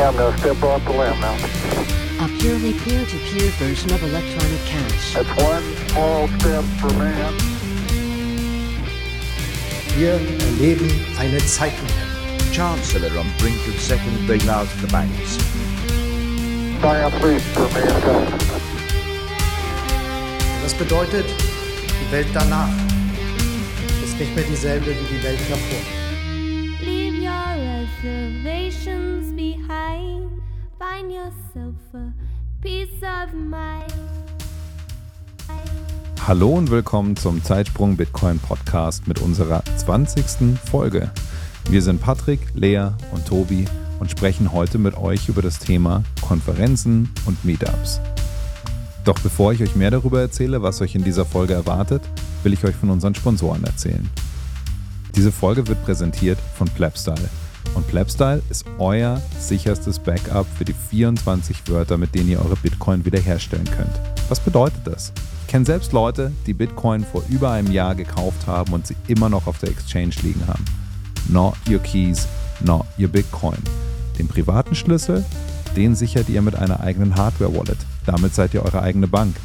I'm going to step off the limb now. A purely peer-to-peer version of electronic cash. That's one small step for man. Wir erleben eine Zeitenwende. Chancellor on brink of second bailout of the banks. Science leap for mankind. Das bedeutet, die Welt danach ist nicht mehr dieselbe wie die Welt davor. Hallo und willkommen zum Zeitsprung Bitcoin Podcast mit unserer 20. Folge. Wir sind Patrick, Lea und Tobi und sprechen heute mit euch über das Thema Konferenzen und Meetups. Doch bevor ich euch mehr darüber erzähle, was euch in dieser Folge erwartet, will ich euch von unseren Sponsoren erzählen. Diese Folge wird präsentiert von Plebstyle. Und Plebstyle ist euer sicherstes Backup für die 24 Wörter, mit denen ihr eure Bitcoin wiederherstellen könnt. Was bedeutet das? Ich kenne selbst Leute, die Bitcoin vor über einem Jahr gekauft haben und sie immer noch auf der Exchange liegen haben. Not your keys, not your Bitcoin. Den privaten Schlüssel, den sichert ihr mit einer eigenen Hardware-Wallet. Damit seid ihr eure eigene Bank.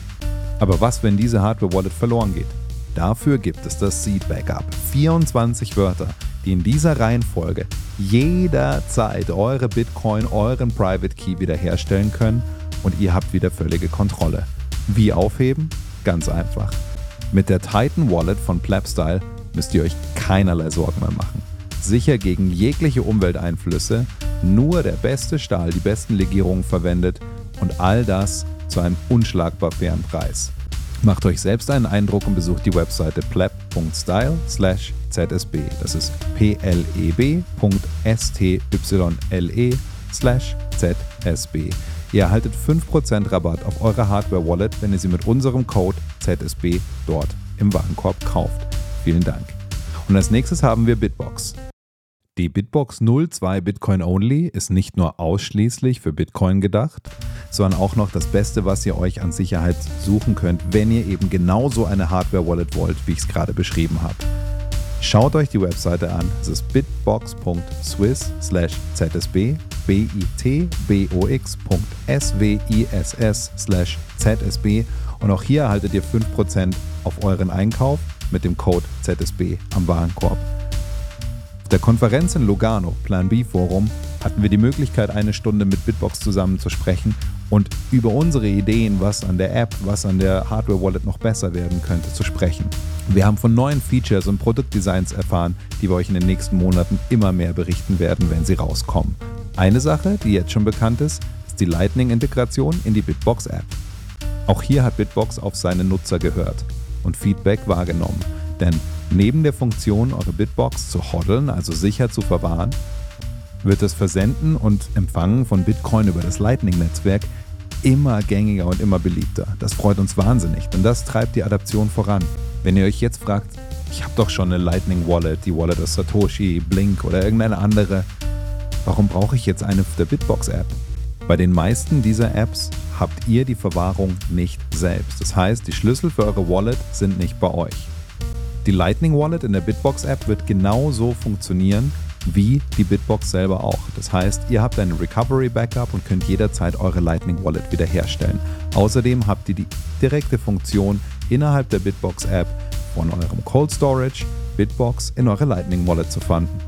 Aber was, wenn diese Hardware-Wallet verloren geht? Dafür gibt es das Seed Backup. 24 Wörter, in dieser Reihenfolge jederzeit eure Bitcoin, euren Private Key wiederherstellen können und ihr habt wieder völlige Kontrolle. Wie aufheben? Ganz einfach. Mit der Titan Wallet von Plebstyle müsst ihr euch keinerlei Sorgen mehr machen. Sicher gegen jegliche Umwelteinflüsse, nur der beste Stahl, die besten Legierungen verwendet und all das zu einem unschlagbar fairen Preis. Macht euch selbst einen Eindruck und besucht die Webseite pleb.style ZSB. Das ist pleb.style ZSB. Ihr erhaltet 5% Rabatt auf eure Hardware-Wallet, wenn ihr sie mit unserem Code ZSB dort im Warenkorb kauft. Vielen Dank. Und als nächstes haben wir Bitbox. Die Bitbox 02 Bitcoin Only ist nicht nur ausschließlich für Bitcoin gedacht, sondern auch noch das Beste, was ihr euch an Sicherheit suchen könnt, wenn ihr eben genauso eine Hardware-Wallet wollt, wie ich es gerade beschrieben habe. Schaut euch die Webseite an. Es ist bitbox.swiss ZSB, bitbox.swiss ZSB und auch hier erhaltet ihr 5% auf euren Einkauf mit dem Code ZSB am Warenkorb. Auf der Konferenz in Lugano, Plan B Forum, hatten wir die Möglichkeit, eine Stunde mit Bitbox zusammen zu sprechen und über unsere Ideen, was an der App, was an der Hardware Wallet noch besser werden könnte, zu sprechen. Wir haben von neuen Features und Produktdesigns erfahren, die wir euch in den nächsten Monaten immer mehr berichten werden, wenn sie rauskommen. Eine Sache, die jetzt schon bekannt ist, ist die Lightning-Integration in die Bitbox-App. Auch hier hat Bitbox auf seine Nutzer gehört und Feedback wahrgenommen. Denn neben der Funktion, eure Bitbox zu hoddeln, also sicher zu verwahren, wird das Versenden und Empfangen von Bitcoin über das Lightning-Netzwerk immer gängiger und immer beliebter. Das freut uns wahnsinnig, denn das treibt die Adaption voran. Wenn ihr euch jetzt fragt, ich habe doch schon eine Lightning Wallet, die Wallet aus Satoshi, Blink oder irgendeine andere, warum brauche ich jetzt eine der Bitbox App? Bei den meisten dieser Apps habt ihr die Verwahrung nicht selbst. Das heißt, die Schlüssel für eure Wallet sind nicht bei euch. Die Lightning Wallet in der Bitbox App wird genauso funktionieren wie die Bitbox selber auch. Das heißt, ihr habt ein Recovery Backup und könnt jederzeit eure Lightning Wallet wiederherstellen. Außerdem habt ihr die direkte Funktion innerhalb der Bitbox App von eurem Cold Storage Bitbox in eure Lightning Wallet zu fanden.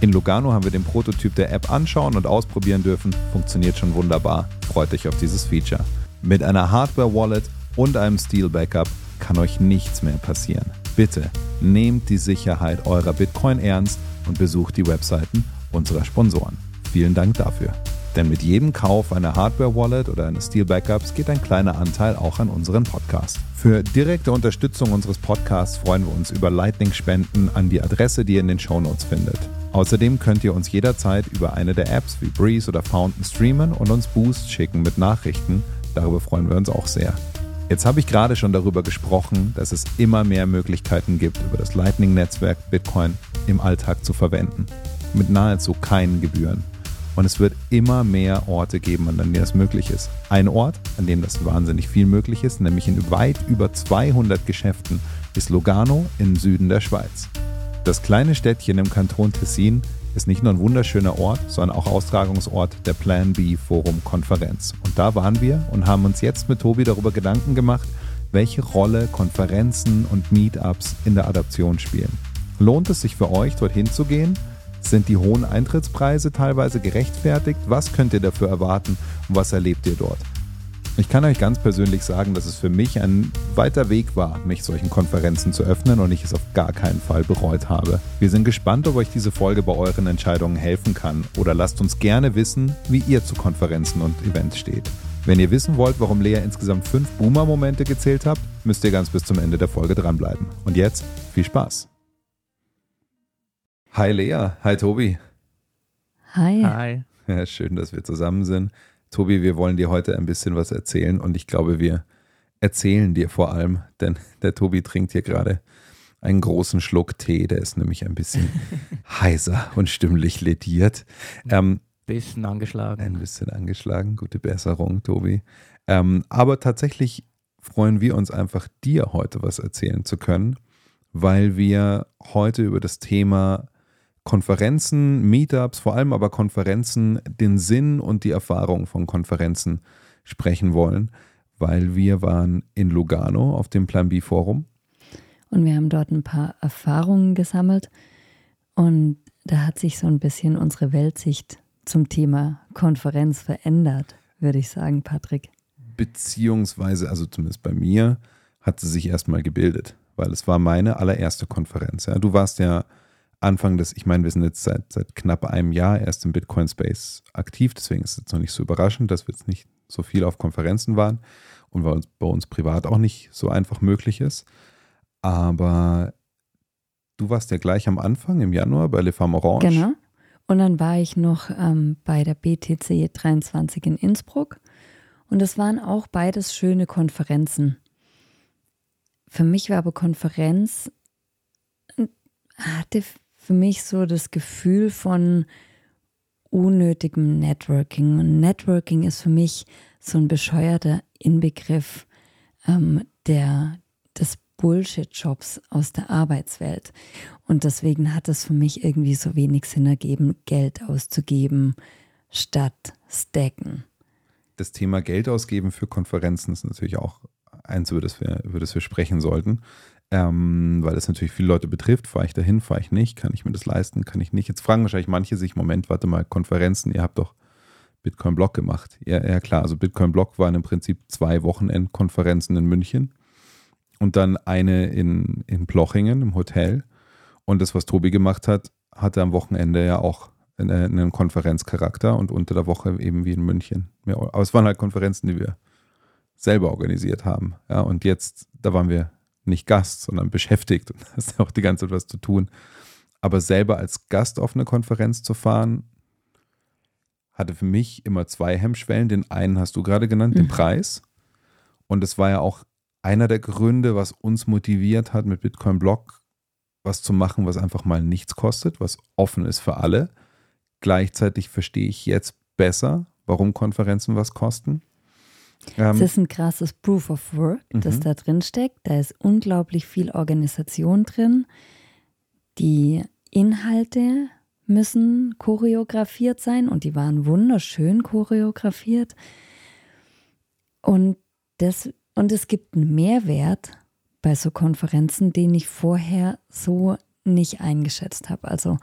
In Lugano haben wir den Prototyp der App anschauen und ausprobieren dürfen. Funktioniert schon wunderbar. Freut euch auf dieses Feature. Mit einer Hardware Wallet und einem Steel Backup kann euch nichts mehr passieren. Bitte nehmt die Sicherheit eurer Bitcoin ernst und besucht die Webseiten unserer Sponsoren. Vielen Dank dafür. Denn mit jedem Kauf einer Hardware-Wallet oder eines Steel Backups geht ein kleiner Anteil auch an unseren Podcast. Für direkte Unterstützung unseres Podcasts freuen wir uns über Lightning-Spenden an die Adresse, die ihr in den Shownotes findet. Außerdem könnt ihr uns jederzeit über eine der Apps wie Breeze oder Fountain streamen und uns Boost schicken mit Nachrichten. Darüber freuen wir uns auch sehr. Jetzt habe ich gerade schon darüber gesprochen, dass es immer mehr Möglichkeiten gibt, über das Lightning-Netzwerk Bitcoin im Alltag zu verwenden. Mit nahezu keinen Gebühren. Und es wird immer mehr Orte geben, an denen das möglich ist. Ein Ort, an dem das wahnsinnig viel möglich ist, nämlich in weit über 200 Geschäften, ist Lugano im Süden der Schweiz. Das kleine Städtchen im Kanton Tessin ist nicht nur ein wunderschöner Ort, sondern auch Austragungsort der Plan B Forum Konferenz. Und da waren wir und haben uns jetzt mit Tobi darüber Gedanken gemacht, welche Rolle Konferenzen und Meetups in der Adaption spielen. Lohnt es sich für euch, dorthin zu gehen? Sind die hohen Eintrittspreise teilweise gerechtfertigt? Was könnt ihr dafür erwarten und was erlebt ihr dort? Ich kann euch ganz persönlich sagen, dass es für mich ein weiter Weg war, mich solchen Konferenzen zu öffnen und ich es auf gar keinen Fall bereut habe. Wir sind gespannt, ob euch diese Folge bei euren Entscheidungen helfen kann oder lasst uns gerne wissen, wie ihr zu Konferenzen und Events steht. Wenn ihr wissen wollt, warum Lea insgesamt fünf Boomer-Momente gezählt habt, müsst ihr ganz bis zum Ende der Folge dranbleiben. Und jetzt viel Spaß. Hi Lea, hi Tobi. Hi. Hi. Ja, schön, dass wir zusammen sind. Tobi, wir wollen dir heute ein bisschen was erzählen und ich glaube, wir erzählen dir vor allem, denn der Tobi trinkt hier gerade einen großen Schluck Tee, der ist nämlich ein bisschen heiser und stimmlich lediert. Ähm, Bisschen angeschlagen. ein bisschen angeschlagen, gute Besserung, Tobi. Ähm, aber tatsächlich freuen wir uns einfach, dir heute was erzählen zu können, weil wir heute über das Thema Konferenzen, Meetups, vor allem aber Konferenzen, den Sinn und die Erfahrung von Konferenzen sprechen wollen, weil wir waren in Lugano auf dem Plan B Forum. Und wir haben dort ein paar Erfahrungen gesammelt. Und da hat sich so ein bisschen unsere Weltsicht zum Thema Konferenz verändert, würde ich sagen, Patrick. beziehungsweise, also zumindest bei mir, hat sie sich erstmal gebildet, weil es war meine allererste Konferenz. Ja. Du warst ja Anfang des, ich meine, wir sind jetzt seit, seit knapp einem Jahr erst im Bitcoin Space aktiv, deswegen ist es noch nicht so überraschend, dass wir jetzt nicht so viel auf Konferenzen waren und weil uns bei uns privat auch nicht so einfach möglich ist. Aber du warst ja gleich am Anfang im Januar bei Le Femme Orange. Genau. Und dann war ich noch ähm, bei der BTC 23 in Innsbruck. Und es waren auch beides schöne Konferenzen. Für mich war aber Konferenz, äh, hatte für mich so das Gefühl von unnötigem Networking. Und Networking ist für mich so ein bescheuerter Inbegriff ähm, der, des Bullshit-Jobs aus der Arbeitswelt. Und deswegen hat es für mich irgendwie so wenig Sinn ergeben, Geld auszugeben statt stacken. das Thema Geld ausgeben für Konferenzen ist natürlich auch eins, über das wir, über das wir sprechen sollten, ähm, weil das natürlich viele Leute betrifft. Fahre ich dahin, fahre ich nicht? Kann ich mir das leisten? Kann ich nicht? Jetzt fragen wahrscheinlich manche sich, Moment, warte mal, Konferenzen, ihr habt doch Bitcoin Block gemacht. Ja, ja klar, also Bitcoin Block waren im Prinzip zwei Wochenendkonferenzen in München und dann eine in, in Plochingen im Hotel. Und das, was Tobi gemacht hat, hatte am Wochenende ja auch eine- einen Konferenzcharakter und unter der Woche eben wie in München. Aber es waren halt Konferenzen, die wir selber organisiert haben. Ja, und jetzt, da waren wir nicht Gast, sondern beschäftigt und hast auch die ganze Zeit was zu tun. Aber selber als Gast auf eine Konferenz zu fahren, hatte für mich immer zwei Hemmschwellen. Den einen hast du gerade genannt, den Mhm. Preis. Und es war ja auch einer der Gründe, was uns motiviert hat, mit Bitcoin Block was zu machen, was einfach mal nichts kostet, was offen ist für alle. Gleichzeitig verstehe ich jetzt besser, warum Konferenzen was kosten. Ähm, Es ist ein krasses Proof of Work, das Mhm. da drin steckt. Da ist unglaublich viel Organisation drin. Die Inhalte müssen choreografiert sein und die waren wunderschön choreografiert. Und, das, und es gibt einen Mehrwert bei so Konferenzen, den ich vorher so nicht eingeschätzt habe. Also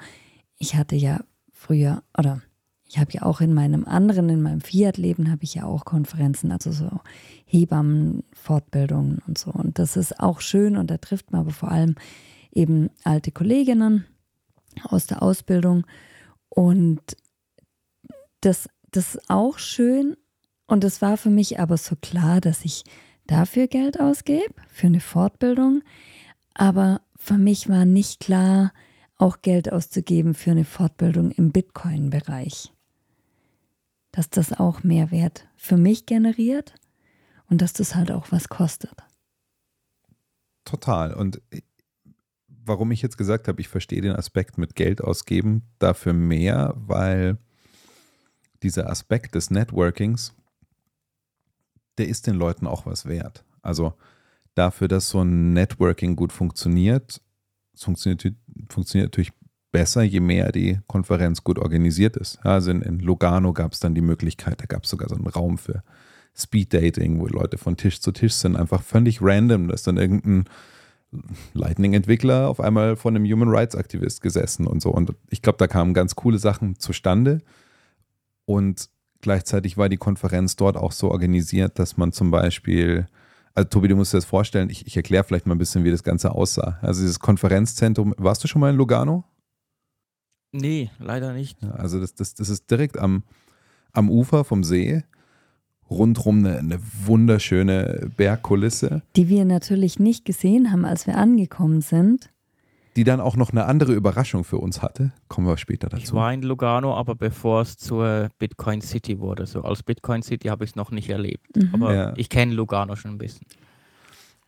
ich hatte ja früher, oder ich habe ja auch in meinem anderen, in meinem Fiat-Leben habe ich ja auch Konferenzen, also so Hebammenfortbildungen und so. Und das ist auch schön und da trifft man aber vor allem eben alte Kolleginnen aus der Ausbildung. Und das, das ist auch schön. Und es war für mich aber so klar, dass ich dafür Geld ausgebe, für eine Fortbildung. Aber für mich war nicht klar, auch Geld auszugeben für eine Fortbildung im Bitcoin-Bereich. Dass das auch Mehrwert für mich generiert und dass das halt auch was kostet. Total. Und warum ich jetzt gesagt habe, ich verstehe den Aspekt mit Geld ausgeben dafür mehr, weil dieser Aspekt des Networkings, der ist den Leuten auch was wert. Also dafür, dass so ein Networking gut funktioniert, funktioniert, funktioniert natürlich besser, je mehr die Konferenz gut organisiert ist. Also in, in Lugano gab es dann die Möglichkeit, da gab es sogar so einen Raum für Speed Dating, wo Leute von Tisch zu Tisch sind, einfach völlig random. Da ist dann irgendein Lightning-Entwickler auf einmal von einem Human Rights Aktivist gesessen und so. Und ich glaube, da kamen ganz coole Sachen zustande. Und gleichzeitig war die Konferenz dort auch so organisiert, dass man zum Beispiel, also Tobi, du musst dir das vorstellen, ich, ich erkläre vielleicht mal ein bisschen, wie das Ganze aussah. Also dieses Konferenzzentrum, warst du schon mal in Lugano? Nee, leider nicht. Also das, das, das ist direkt am, am Ufer vom See rundrum eine, eine wunderschöne Bergkulisse. Die wir natürlich nicht gesehen haben, als wir angekommen sind. Die dann auch noch eine andere Überraschung für uns hatte. Kommen wir später dazu. Ich war in Lugano, aber bevor es zur Bitcoin City wurde. So als Bitcoin City habe ich es noch nicht erlebt. Mhm. Aber Ja. ich kenne Lugano schon ein bisschen.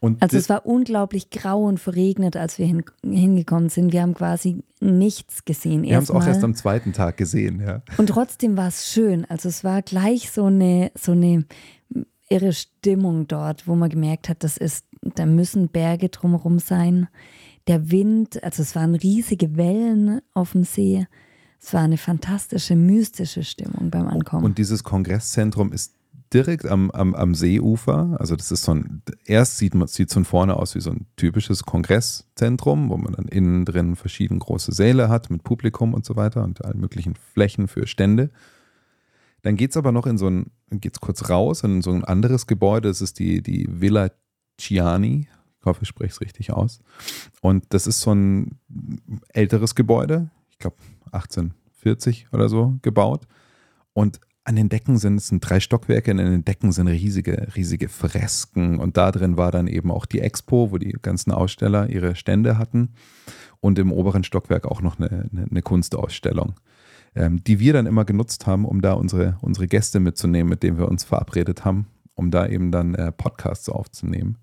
Und Also es war unglaublich grau und verregnet, als wir hin, hingekommen sind. Wir haben quasi nichts gesehen. wir haben es auch erst am zweiten Tag gesehen, ja. Und trotzdem war es schön. Also es war gleich so eine, so eine irre Stimmung dort, wo man gemerkt hat, das ist, da müssen Berge drumherum sein. Der Wind, also es waren riesige Wellen auf dem See. Es war eine fantastische, mystische Stimmung beim Ankommen. Und dieses Kongresszentrum ist direkt am, am, am Seeufer. Also das ist so ein, erst sieht man sieht von vorne aus wie so ein typisches Kongresszentrum, wo man dann innen drin verschiedene große Säle hat mit Publikum und so weiter und allen möglichen Flächen für Stände. Dann geht es aber noch in so ein, geht es kurz raus in so ein anderes Gebäude. Das ist die, die Villa Ciani. Ich hoffe, ich spreche es richtig aus. Und das ist so ein älteres Gebäude, ich glaube 1840 oder so gebaut. Und an den Decken sind es sind drei Stockwerke, und an den Decken sind riesige, riesige Fresken. Und da drin war dann eben auch die Expo, wo die ganzen Aussteller ihre Stände hatten. Und im oberen Stockwerk auch noch eine, eine, eine Kunstausstellung, ähm, die wir dann immer genutzt haben, um da unsere, unsere Gäste mitzunehmen, mit denen wir uns verabredet haben, um da eben dann äh, Podcasts aufzunehmen.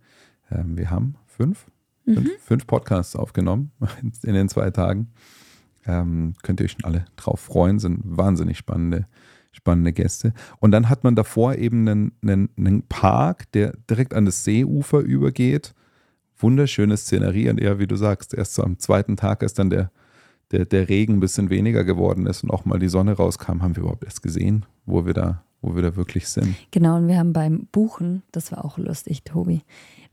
Ähm, wir haben fünf, fünf, fünf Podcasts aufgenommen in, in den zwei Tagen. Ähm, könnt ihr euch schon alle drauf freuen, sind wahnsinnig spannende, spannende Gäste. Und dann hat man davor eben einen, einen, einen Park, der direkt an das Seeufer übergeht. Wunderschöne Szenerie und eher, wie du sagst, erst so am zweiten Tag, als dann der, der, der Regen ein bisschen weniger geworden ist und auch mal die Sonne rauskam, haben wir überhaupt erst gesehen, wo wir da, wo wir da wirklich sind. Genau, und wir haben beim Buchen, das war auch lustig, Tobi,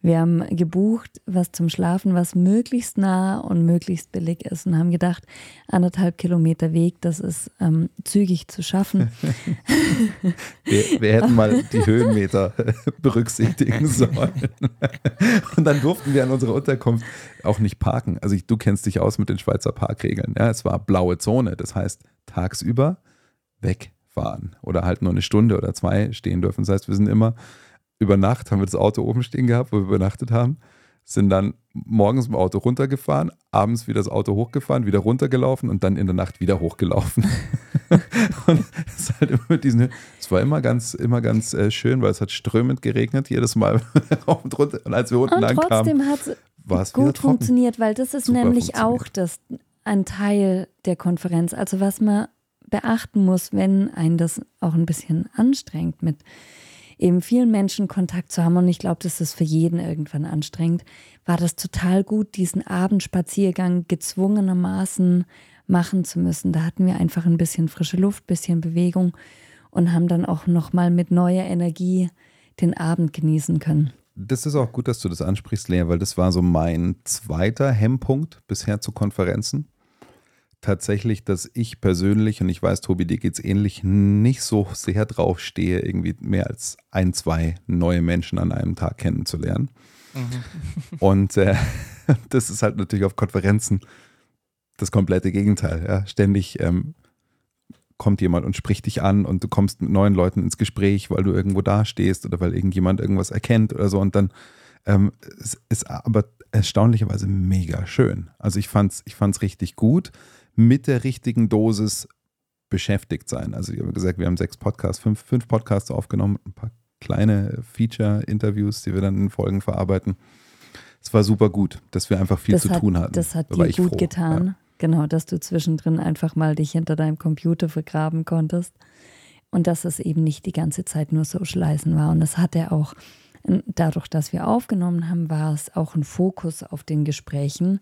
wir haben gebucht, was zum Schlafen, was möglichst nah und möglichst billig ist und haben gedacht, anderthalb Kilometer Weg, das ist ähm, zügig zu schaffen. Wir, wir hätten mal die Höhenmeter berücksichtigen sollen. Und dann durften wir an unserer Unterkunft auch nicht parken. Also ich, du kennst dich aus mit den Schweizer Parkregeln. Ja, es war blaue Zone. Das heißt, tagsüber wegfahren oder halt nur eine Stunde oder zwei stehen dürfen. Das heißt, wir sind immer über Nacht, haben wir das Auto oben stehen gehabt, wo wir übernachtet haben, sind dann morgens im Auto runtergefahren, abends wieder das Auto hochgefahren, wieder runtergelaufen und dann in der Nacht wieder hochgelaufen. und es ist halt immer diesen, es war immer ganz, immer ganz äh, schön, weil es hat strömend geregnet, jedes Mal rauf und runter. Und als wir unten Und ankamen, trotzdem hat es war es gut funktioniert, weil das ist Super nämlich auch das, ein Teil der Konferenz. Also was man beachten muss, wenn einen das auch ein bisschen anstrengt, mit eben vielen Menschen Kontakt zu haben. Und ich glaube, das ist für jeden irgendwann anstrengend. War das total gut, diesen Abendspaziergang gezwungenermaßen machen zu müssen. Da hatten wir einfach ein bisschen frische Luft, bisschen Bewegung und haben dann auch nochmal mit neuer Energie den Abend genießen können. Das ist auch gut, dass du das ansprichst, Lea, weil das war so mein zweiter Hemmpunkt bisher zu Konferenzen. Tatsächlich, dass ich persönlich, und ich weiß, Tobi, dir geht es ähnlich, nicht so sehr drauf stehe, irgendwie mehr als ein, zwei neue Menschen an einem Tag kennenzulernen. Und äh, das ist halt natürlich auf Konferenzen das komplette Gegenteil. Ja. Ständig ähm, kommt jemand und spricht dich an und du kommst mit neuen Leuten ins Gespräch, weil du irgendwo dastehst oder weil irgendjemand irgendwas erkennt oder so. Und dann ähm, es ist aber erstaunlicherweise mega schön. Also ich fand's, ich fand's richtig gut, mit der richtigen Dosis beschäftigt sein. Also ich habe gesagt, wir haben sechs Podcasts, fünf, fünf Podcasts aufgenommen, ein paar kleine Feature-Interviews, die wir dann in Folgen verarbeiten. Es war super gut, dass wir einfach viel das zu hat, tun hatten. Das hat Da dir gut froh. getan. Ja. Genau, dass du zwischendrin einfach mal dich hinter deinem Computer vergraben konntest. Und dass es eben nicht die ganze Zeit nur Socializen war. Und das hat er auch. Dadurch, dass wir aufgenommen haben, war es auch ein Fokus auf den Gesprächen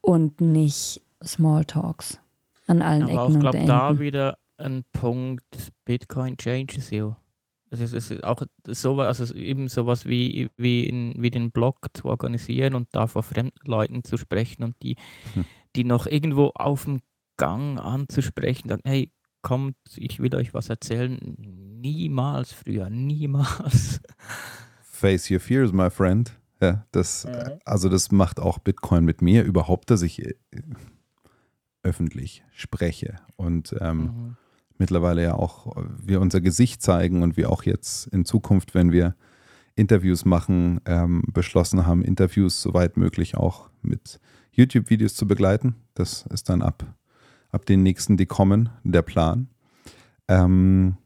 und nicht Smalltalks. an allen Aber Ecken auch, ich und glaube, Enden. da wieder ein Punkt, Bitcoin changes you. Also es ist auch so, also eben sowas wie, wie, in, wie den Blog zu organisieren und da vor fremden Leuten zu sprechen und die, Hm. die noch irgendwo auf dem Gang anzusprechen, dann, hey, kommt, ich will euch was erzählen. Niemals früher, niemals. Face your fears, my friend. Ja, das, Mhm. also das macht auch Bitcoin mit mir überhaupt, dass ich äh, öffentlich spreche und ähm, Mhm. mittlerweile ja auch wir unser Gesicht zeigen und wir auch jetzt in Zukunft, wenn wir Interviews machen, ähm, beschlossen haben, Interviews soweit möglich auch mit YouTube-Videos zu begleiten. Das ist dann ab, ab den nächsten, die kommen, der Plan. Ähm,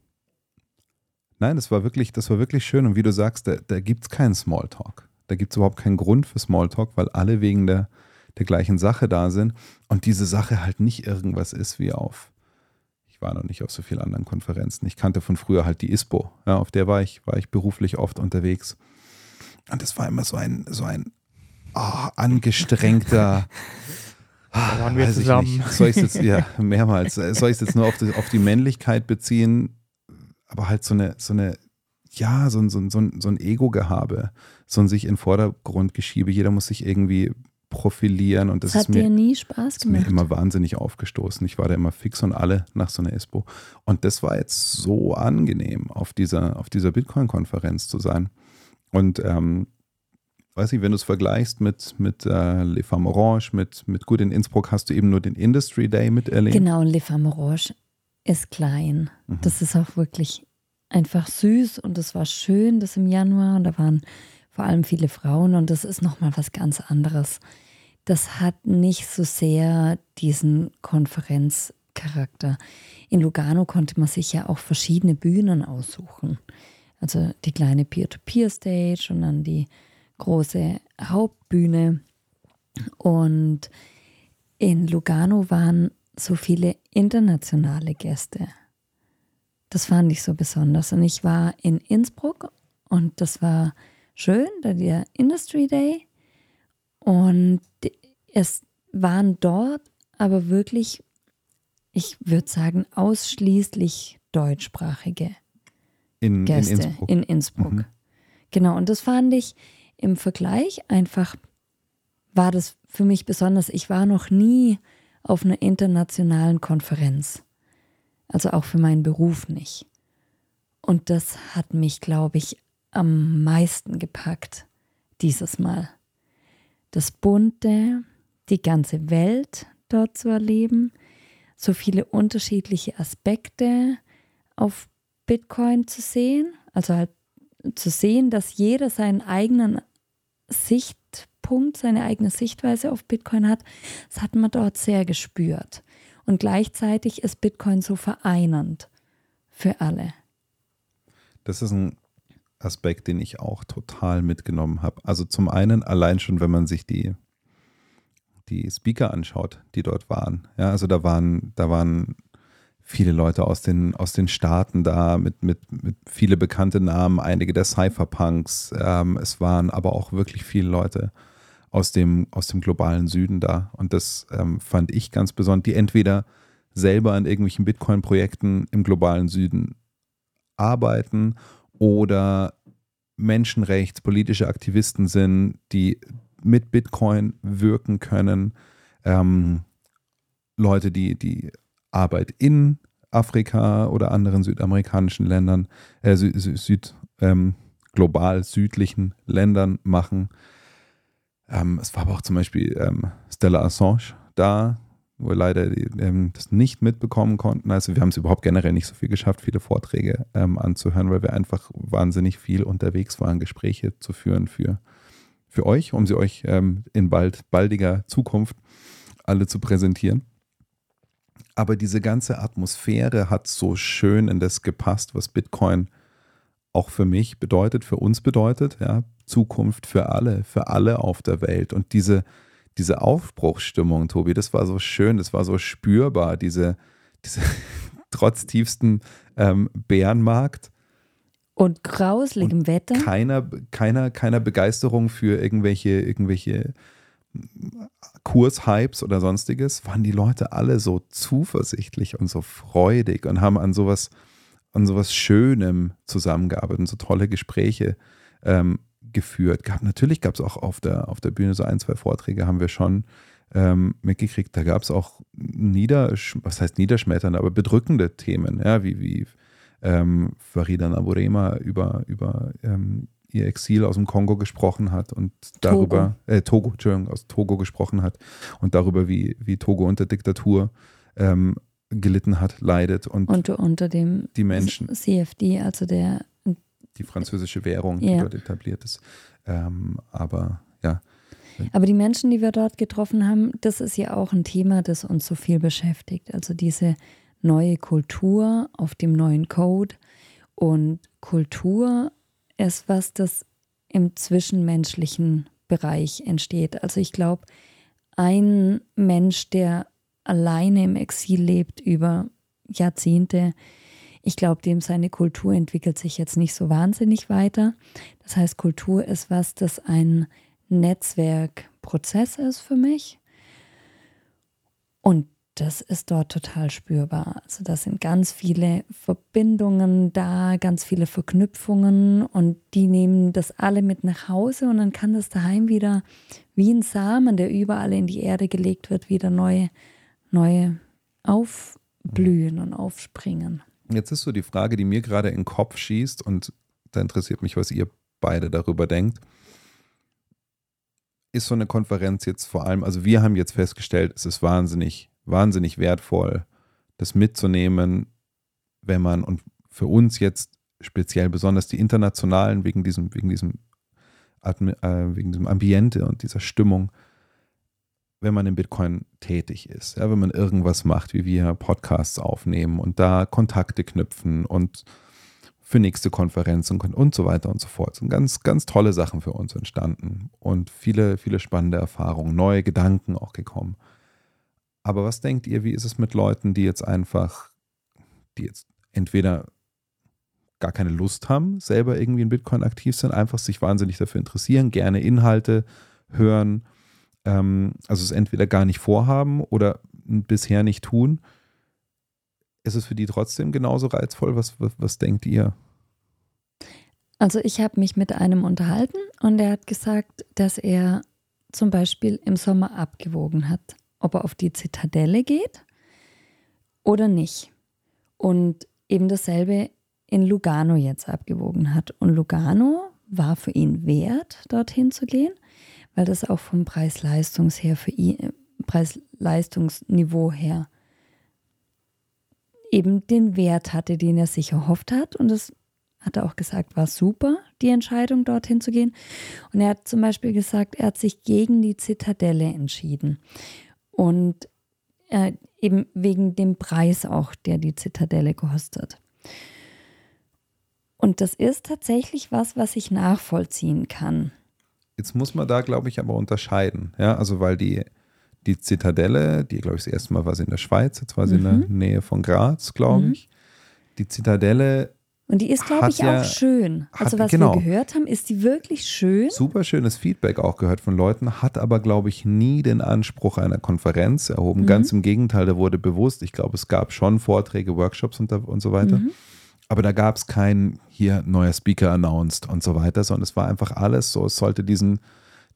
nein, das war wirklich, das war wirklich schön. Und wie du sagst, da, da gibt es keinen Smalltalk. Da gibt es überhaupt keinen Grund für Smalltalk, weil alle wegen der, der gleichen Sache da sind und diese Sache halt nicht irgendwas ist wie auf. Ich war noch nicht auf so vielen anderen Konferenzen. Ich kannte von früher halt die ISPO. Ja, auf der war ich, war ich beruflich oft unterwegs. Und das war immer so ein, so ein ah, angestrengter. Da waren wir weiß ich zusammen. nicht. Soll ich es jetzt, ja, mehrmals, soll ich es jetzt nur auf die, auf die Männlichkeit beziehen, aber halt so eine, so eine, ja, so ein, so ein, so ein, Ego-Gehabe, so ein sich in Vordergrund geschiebe. Jeder muss sich irgendwie profilieren und das, Das ist hat mir dir nie Spaß ist mir gemacht. immer wahnsinnig aufgestoßen. Ich war da immer fix und alle nach so einer ISPO. Und das war jetzt so angenehm, auf dieser, auf dieser Bitcoin-Konferenz zu sein. Und ähm, weiß ich, wenn du es vergleichst mit, mit äh, Le Femme Orange, mit, mit gut in Innsbruck hast du eben nur den Industry Day miterlebt. Genau, und Le Femme Orange ist klein. Mhm. Das ist auch wirklich einfach süß und es war schön, das im Januar und da waren vor allem viele Frauen und das ist nochmal was ganz anderes. Das hat nicht so sehr diesen Konferenzcharakter. In Lugano konnte man sich ja auch verschiedene Bühnen aussuchen. Also die kleine Peer-to-Peer-Stage und dann die große Hauptbühne. Und in Lugano waren so viele internationale Gäste. Das fand ich so besonders. Und ich war in Innsbruck und das war schön, da der Industry Day. Und es waren dort aber wirklich, ich würde sagen, ausschließlich deutschsprachige in, in Gäste Innsbruck. in Innsbruck. Mhm. Genau, und das fand ich im Vergleich einfach, war das für mich besonders. Ich war noch nie auf einer internationalen Konferenz. Also auch für meinen Beruf nicht. Und das hat mich, glaube ich, am meisten gepackt dieses Mal. Das Bunte, die ganze Welt dort zu erleben, so viele unterschiedliche Aspekte auf Bitcoin zu sehen, also halt zu sehen, dass jeder seinen eigenen Sichtpunkt, seine eigene Sichtweise auf Bitcoin hat, das hat man dort sehr gespürt. Und gleichzeitig ist Bitcoin so vereinend für alle. Das ist ein Aspekt, den ich auch total mitgenommen habe. Also zum einen allein schon, wenn man sich die, die Speaker anschaut, die dort waren. Ja, also da waren, da waren viele Leute aus den, aus den Staaten da, mit, mit, mit viele bekannte Namen, einige der Cypherpunks. Ähm, es waren aber auch wirklich viele Leute aus dem, aus dem globalen Süden da. Und das ähm, fand ich ganz besonders, die entweder selber an irgendwelchen Bitcoin-Projekten im globalen Süden arbeiten oder Menschenrechts, politische Aktivisten sind, die mit Bitcoin wirken können. Ähm, Leute, die, die Arbeit in Afrika oder anderen südamerikanischen Ländern, äh, Sü Süd, ähm, global südlichen Ländern machen. Ähm, es war aber auch zum Beispiel ähm, Stella Assange da, wo wir leider ähm, das nicht mitbekommen konnten. Also wir haben es überhaupt generell nicht so viel geschafft, viele Vorträge ähm, anzuhören, weil wir einfach wahnsinnig viel unterwegs waren, Gespräche zu führen für, für euch, um sie euch ähm, in bald, baldiger Zukunft alle zu präsentieren. Aber diese ganze Atmosphäre hat so schön in das gepasst, was Bitcoin auch für mich bedeutet, für uns bedeutet, ja, Zukunft für alle, für alle auf der Welt. Und diese, diese Aufbruchsstimmung, Tobi, das war so schön, das war so spürbar, diese, diese trotz tiefsten ähm, Bärenmarkt, Und grauseligem Wetter. keiner, keiner, keiner Begeisterung für irgendwelche, irgendwelche Kurshypes oder sonstiges, waren die Leute alle so zuversichtlich und so freudig und haben an sowas, an sowas Schönem zusammengearbeitet und so tolle Gespräche ähm, geführt. Gab, natürlich gab es auch auf der, auf der Bühne so ein, zwei Vorträge, haben wir schon ähm, mitgekriegt. Da gab es auch nieder, was heißt niederschmetternde, aber bedrückende Themen, ja, wie, wie ähm, Farida Naburema über, über ähm, ihr Exil aus dem Kongo gesprochen hat und darüber, Togo, äh, Togo Entschuldigung, aus Togo gesprochen hat und darüber, wie, wie Togo unter Diktatur ähm, gelitten hat, leidet und unter, unter dem die Menschen. CFD, also der die französische Währung, die Ja. dort etabliert ist. Ähm, aber ja, Aber die Menschen, die wir dort getroffen haben, das ist ja auch ein Thema, das uns so viel beschäftigt. Also diese neue Kultur auf dem neuen Code. Und Kultur ist was, das im zwischenmenschlichen Bereich entsteht. Also ich glaube, ein Mensch, der alleine im Exil lebt über Jahrzehnte, ich glaube, dem seine Kultur entwickelt sich jetzt nicht so wahnsinnig weiter. Das heißt, Kultur ist was, das ein Netzwerkprozess ist für mich. Und das ist dort total spürbar. Also da sind ganz viele Verbindungen da, ganz viele Verknüpfungen und die nehmen das alle mit nach Hause und dann kann das daheim wieder wie ein Samen, der überall in die Erde gelegt wird, wieder neu, neu aufblühen und aufspringen. Jetzt ist so die Frage, die mir gerade in den Kopf schießt und da interessiert mich, was ihr beide darüber denkt. Ist so eine Konferenz jetzt vor allem, also wir haben jetzt festgestellt, es ist wahnsinnig, wahnsinnig wertvoll, das mitzunehmen, wenn man und für uns jetzt speziell besonders die internationalen wegen diesem, wegen diesem, äh, wegen diesem Ambiente und dieser Stimmung, wenn man in Bitcoin tätig ist, ja, wenn man irgendwas macht, wie wir Podcasts aufnehmen und da Kontakte knüpfen und für nächste Konferenzen und, und so weiter und so fort. Sind ganz, ganz tolle Sachen für uns entstanden und viele, viele spannende Erfahrungen, neue Gedanken auch gekommen. Aber was denkt ihr, wie ist es mit Leuten, die jetzt einfach, die jetzt entweder gar keine Lust haben, selber irgendwie in Bitcoin aktiv sind, einfach sich wahnsinnig dafür interessieren, gerne Inhalte hören, ähm, also es entweder gar nicht vorhaben oder bisher nicht tun. Ist es für die trotzdem genauso reizvoll? Was, was, was denkt ihr? Also ich habe mich mit einem unterhalten und er hat gesagt, dass er zum Beispiel im Sommer abgewogen hat, ob er auf die Zitadelle geht oder nicht. Und eben dasselbe in Lugano jetzt abgewogen hat. Und Lugano war für ihn wert, dorthin zu gehen, weil das auch vom Preis-Leistungs her für ihn, äh, Preis-Leistungsniveau her eben den Wert hatte, den er sich erhofft hat. Und das hat er auch gesagt, war super, die Entscheidung, dorthin zu gehen. Und er hat zum Beispiel gesagt, er hat sich gegen die Zitadelle entschieden. Und äh, eben wegen dem Preis auch, der die Zitadelle kostet. Und das ist tatsächlich was, was ich nachvollziehen kann. Jetzt muss man da, glaube ich, aber unterscheiden. Ja, also weil die, die Zitadelle, die, glaube ich, das erste Mal war sie in der Schweiz, jetzt war sie in der Nähe von Graz, glaube Mhm. ich. Die Zitadelle, Und die ist, glaube ich, ja- auch schön. Also hat- was genau. wir gehört haben, ist die wirklich schön. super schönes Feedback auch gehört von Leuten, hat aber, glaube ich, nie den Anspruch einer Konferenz erhoben. Ganz im Gegenteil, da wurde bewusst, ich glaube, es gab schon Vorträge, Workshops und, und so weiter. Aber da gab es kein hier neuer Speaker announced und so weiter, sondern es war einfach alles so. Es sollte diesen,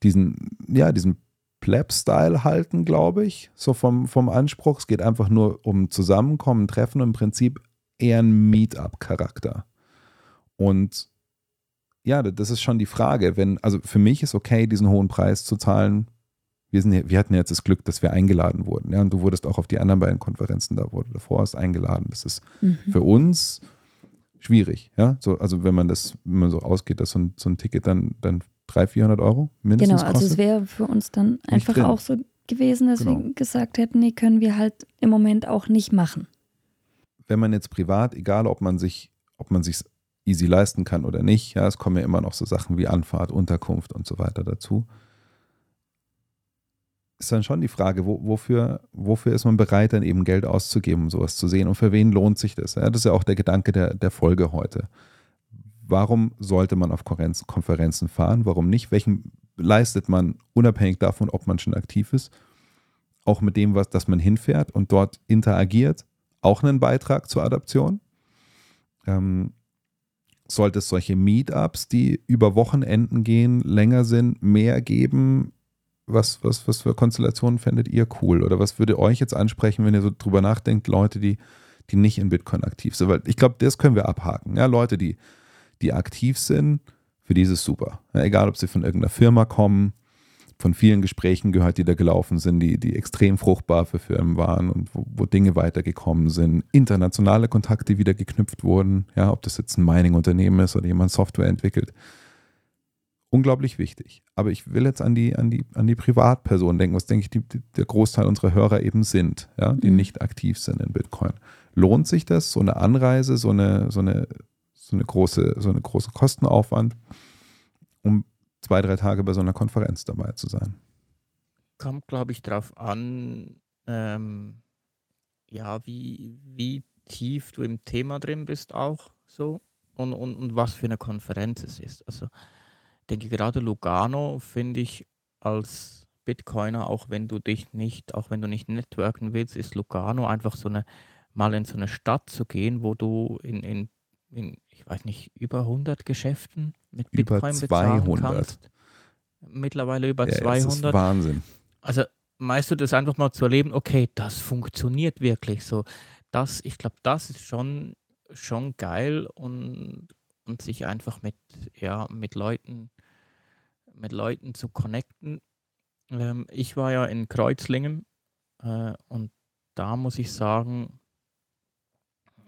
diesen, ja, diesen Pleb-Style halten, glaube ich, so vom, vom Anspruch. Es geht einfach nur um Zusammenkommen, Treffen und im Prinzip eher ein Meetup-Charakter. Und ja, das ist schon die Frage. Wenn, also für mich ist okay, diesen hohen Preis zu zahlen. Wir, sind, wir hatten jetzt das Glück, dass wir eingeladen wurden. Ja, und du wurdest auch auf die anderen beiden Konferenzen da, du davor hast, eingeladen. Das ist für uns schwierig. Ja, so, also wenn man das, wenn man so ausgeht, dass so ein, so ein Ticket dann, dann 300, 400 Euro mindestens Genau, also es wäre für uns dann einfach auch so gewesen, dass Genau. wir gesagt hätten, nee, können wir halt im Moment auch nicht machen. wenn man jetzt privat, egal ob man sich, ob man sich easy leisten kann oder nicht, ja, es kommen ja immer noch so Sachen wie Anfahrt, Unterkunft und so weiter dazu. Ist dann schon die Frage, wo, wofür, wofür ist man bereit, dann eben Geld auszugeben, um sowas zu sehen und für wen lohnt sich das? Ja, das ist ja auch der Gedanke der, der Folge heute. Warum sollte man auf Konferenzen, fahren? Warum nicht? Welchen leistet man unabhängig davon, ob man schon aktiv ist? auch mit dem, was, dass man hinfährt und dort interagiert, auch einen Beitrag zur Adaption. Ähm, sollte es solche Meetups, die über Wochenenden gehen, länger sind, mehr geben? Was, was, was für Konstellationen fändet ihr cool? Oder was würde euch jetzt ansprechen, wenn ihr so drüber nachdenkt, Leute, die, die nicht in Bitcoin aktiv sind? Weil ich glaube, das können wir abhaken. Ja, Leute, die, die aktiv sind, für die ist es super. Ja, egal, ob sie von irgendeiner Firma kommen, von vielen Gesprächen gehört, die da gelaufen sind, die, die extrem fruchtbar für Firmen waren und wo, wo Dinge weitergekommen sind, internationale Kontakte wieder geknüpft wurden, ja, ob das jetzt ein Mining-Unternehmen ist oder jemand Software entwickelt. Unglaublich wichtig. Aber ich will jetzt an die, an die, an die Privatpersonen denken, was denke ich, die, die, der Großteil unserer Hörer eben sind, ja, die Mhm. nicht aktiv sind in Bitcoin. Lohnt sich das, so eine Anreise, so eine, so eine, so eine große, so eine große Kostenaufwand, um zwei, drei Tage bei so einer Konferenz dabei zu sein? Kommt, glaube ich, darauf an, ähm, ja, wie, wie tief du im Thema drin bist auch so und, und, und was für eine Konferenz es ist. Also denke gerade Lugano finde ich als Bitcoiner, auch wenn du dich nicht, auch wenn du nicht networken willst, ist Lugano einfach so eine, mal in so eine Stadt zu gehen, wo du in, in, in ich weiß nicht, über 100 Geschäften mit Über Bitcoin bezahlen 200. kannst. Mittlerweile über Ja, Das ist 200. Wahnsinn. Also meinst du das einfach mal zu erleben, okay, das funktioniert wirklich so. Das, ich glaube, das ist schon, schon geil und, und sich einfach mit, ja, mit Leuten, mit Leuten zu connecten. Ähm, ich war ja in Kreuzlingen äh, und da muss ich sagen,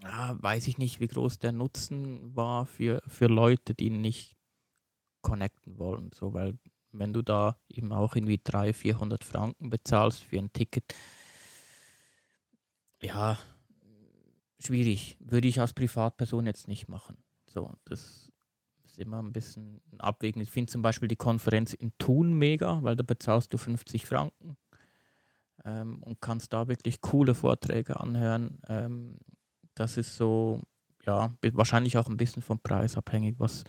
ja, weiß ich nicht, wie groß der Nutzen war für, für Leute, die nicht connecten wollen. So, weil wenn du da eben auch irgendwie 300, 400 Franken bezahlst für ein Ticket, ja, schwierig. Würde ich als Privatperson jetzt nicht machen. So, das immer ein bisschen ein Abwägen. Ich finde zum Beispiel die Konferenz in Thun mega, weil da bezahlst du 50 Franken ähm, und kannst da wirklich coole Vorträge anhören. Ähm, das ist so, ja, wahrscheinlich auch ein bisschen vom Preis abhängig, was,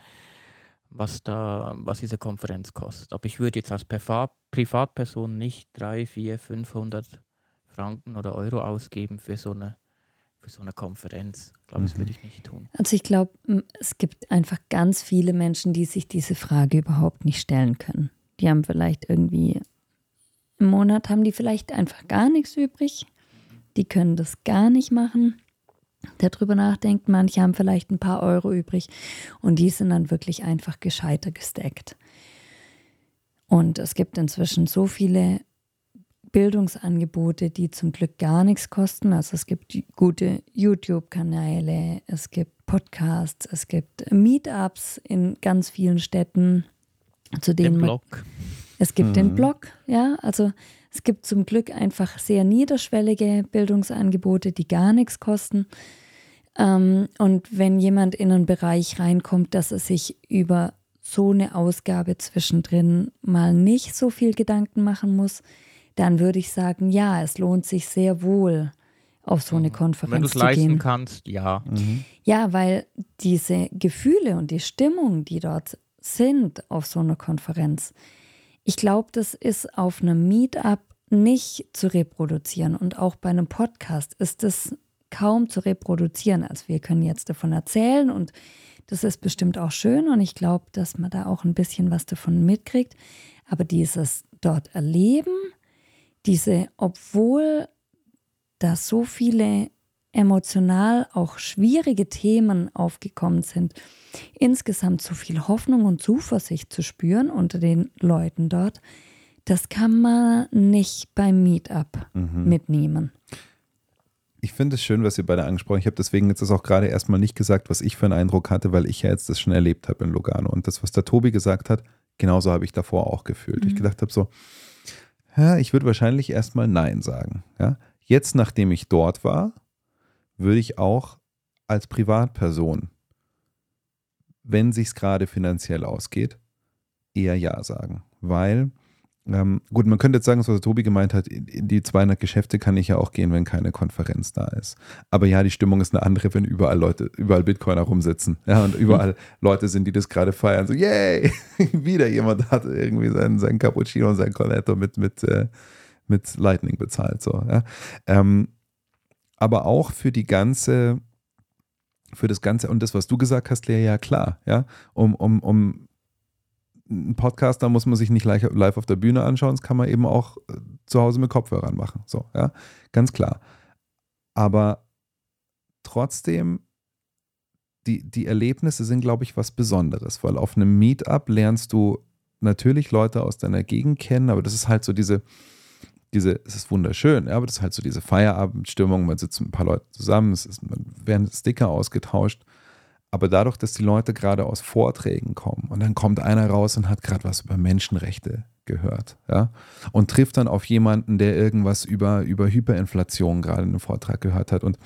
was da, was diese Konferenz kostet. Aber ich würde jetzt als Privat Privatperson nicht 3, 4, 500 Franken oder Euro ausgeben für so eine, für so eine Konferenz. Ich glaube, das würde ich nicht tun. Also ich glaube, es gibt einfach ganz viele Menschen, die sich diese Frage überhaupt nicht stellen können. Die haben vielleicht irgendwie im Monat haben die vielleicht einfach gar nichts übrig. Die können das gar nicht machen. Darüber nachdenken. Manche haben vielleicht ein paar Euro übrig und die sind dann wirklich einfach gescheiter gesteckt. Und es gibt inzwischen so viele Bildungsangebote, die zum Glück gar nichts kosten. Also es gibt gute YouTube-Kanäle, es gibt Podcasts, es gibt Meetups in ganz vielen Städten, zu denen Den man Blog. es gibt Mhm. den Blog, ja, also es gibt zum Glück einfach sehr niederschwellige Bildungsangebote, die gar nichts kosten. Ähm, und wenn jemand in einen Bereich reinkommt, dass er sich über so eine Ausgabe zwischendrin mal nicht so viel Gedanken machen muss, dann würde ich sagen, ja, es lohnt sich sehr wohl, auf so eine Wenn du Konferenz es zu leisten gehen. kannst, ja. Ja, weil diese Gefühle und die Stimmung, die dort sind auf so einer Konferenz, ich glaube, das ist auf einem Meetup nicht zu reproduzieren. Und auch bei einem Podcast ist das kaum zu reproduzieren. Also wir können jetzt davon erzählen und das ist bestimmt auch schön und ich glaube, dass man da auch ein bisschen was davon mitkriegt. Aber dieses dort erleben, diese, obwohl da so viele emotional auch schwierige Themen aufgekommen sind, insgesamt so viel Hoffnung und Zuversicht zu spüren unter den Leuten dort, das kann man nicht beim Meetup mitnehmen. Ich finde es schön, was ihr beide angesprochen habt. Ich habe deswegen jetzt das auch gerade erstmal nicht gesagt, was ich für einen Eindruck hatte, weil ich ja jetzt das schon erlebt habe in Lugano. Und das, was der Tobi gesagt hat, genauso habe ich davor auch gefühlt. Ich gedacht habe so, ja, ich würde wahrscheinlich erstmal Nein sagen. Ja? Jetzt, nachdem ich dort war, würde ich auch als Privatperson, wenn sich gerade finanziell ausgeht, eher Ja sagen. Weil, ähm, gut, man könnte jetzt sagen, was Tobi gemeint hat, in in die 200 Geschäfte kann ich ja auch gehen, wenn keine Konferenz da ist. Aber ja, die Stimmung ist eine andere, wenn überall Leute, überall Bitcoiner rumsitzen. Ja, und überall Leute sind, die das gerade feiern. So, yay! Wieder jemand hat irgendwie seinen, seinen Cappuccino und sein Cornetto mit, mit, äh, mit Lightning bezahlt. So, ja. ähm, aber auch für die ganze, für das Ganze und das, was du gesagt hast, Lea, ja klar, ja, um, um, um einen Podcast, da muss man sich nicht live auf der Bühne anschauen, das kann man eben auch äh, zu Hause mit Kopfhörern machen. So, ja, ganz klar. Aber trotzdem, die, die Erlebnisse sind, glaube ich, was Besonderes, weil auf einem Meetup lernst du natürlich Leute aus deiner Gegend kennen, aber das ist halt so diese, diese, es ist wunderschön, ja, aber das ist halt so diese Feierabendstimmung, man sitzt mit ein paar Leuten zusammen, es ist, werden Sticker ausgetauscht. Aber dadurch, dass die Leute gerade aus Vorträgen kommen und dann kommt einer raus und hat gerade was über Menschenrechte gehört, ja, und trifft dann auf jemanden, der irgendwas über, über Hyperinflation gerade in einem Vortrag gehört hat. Und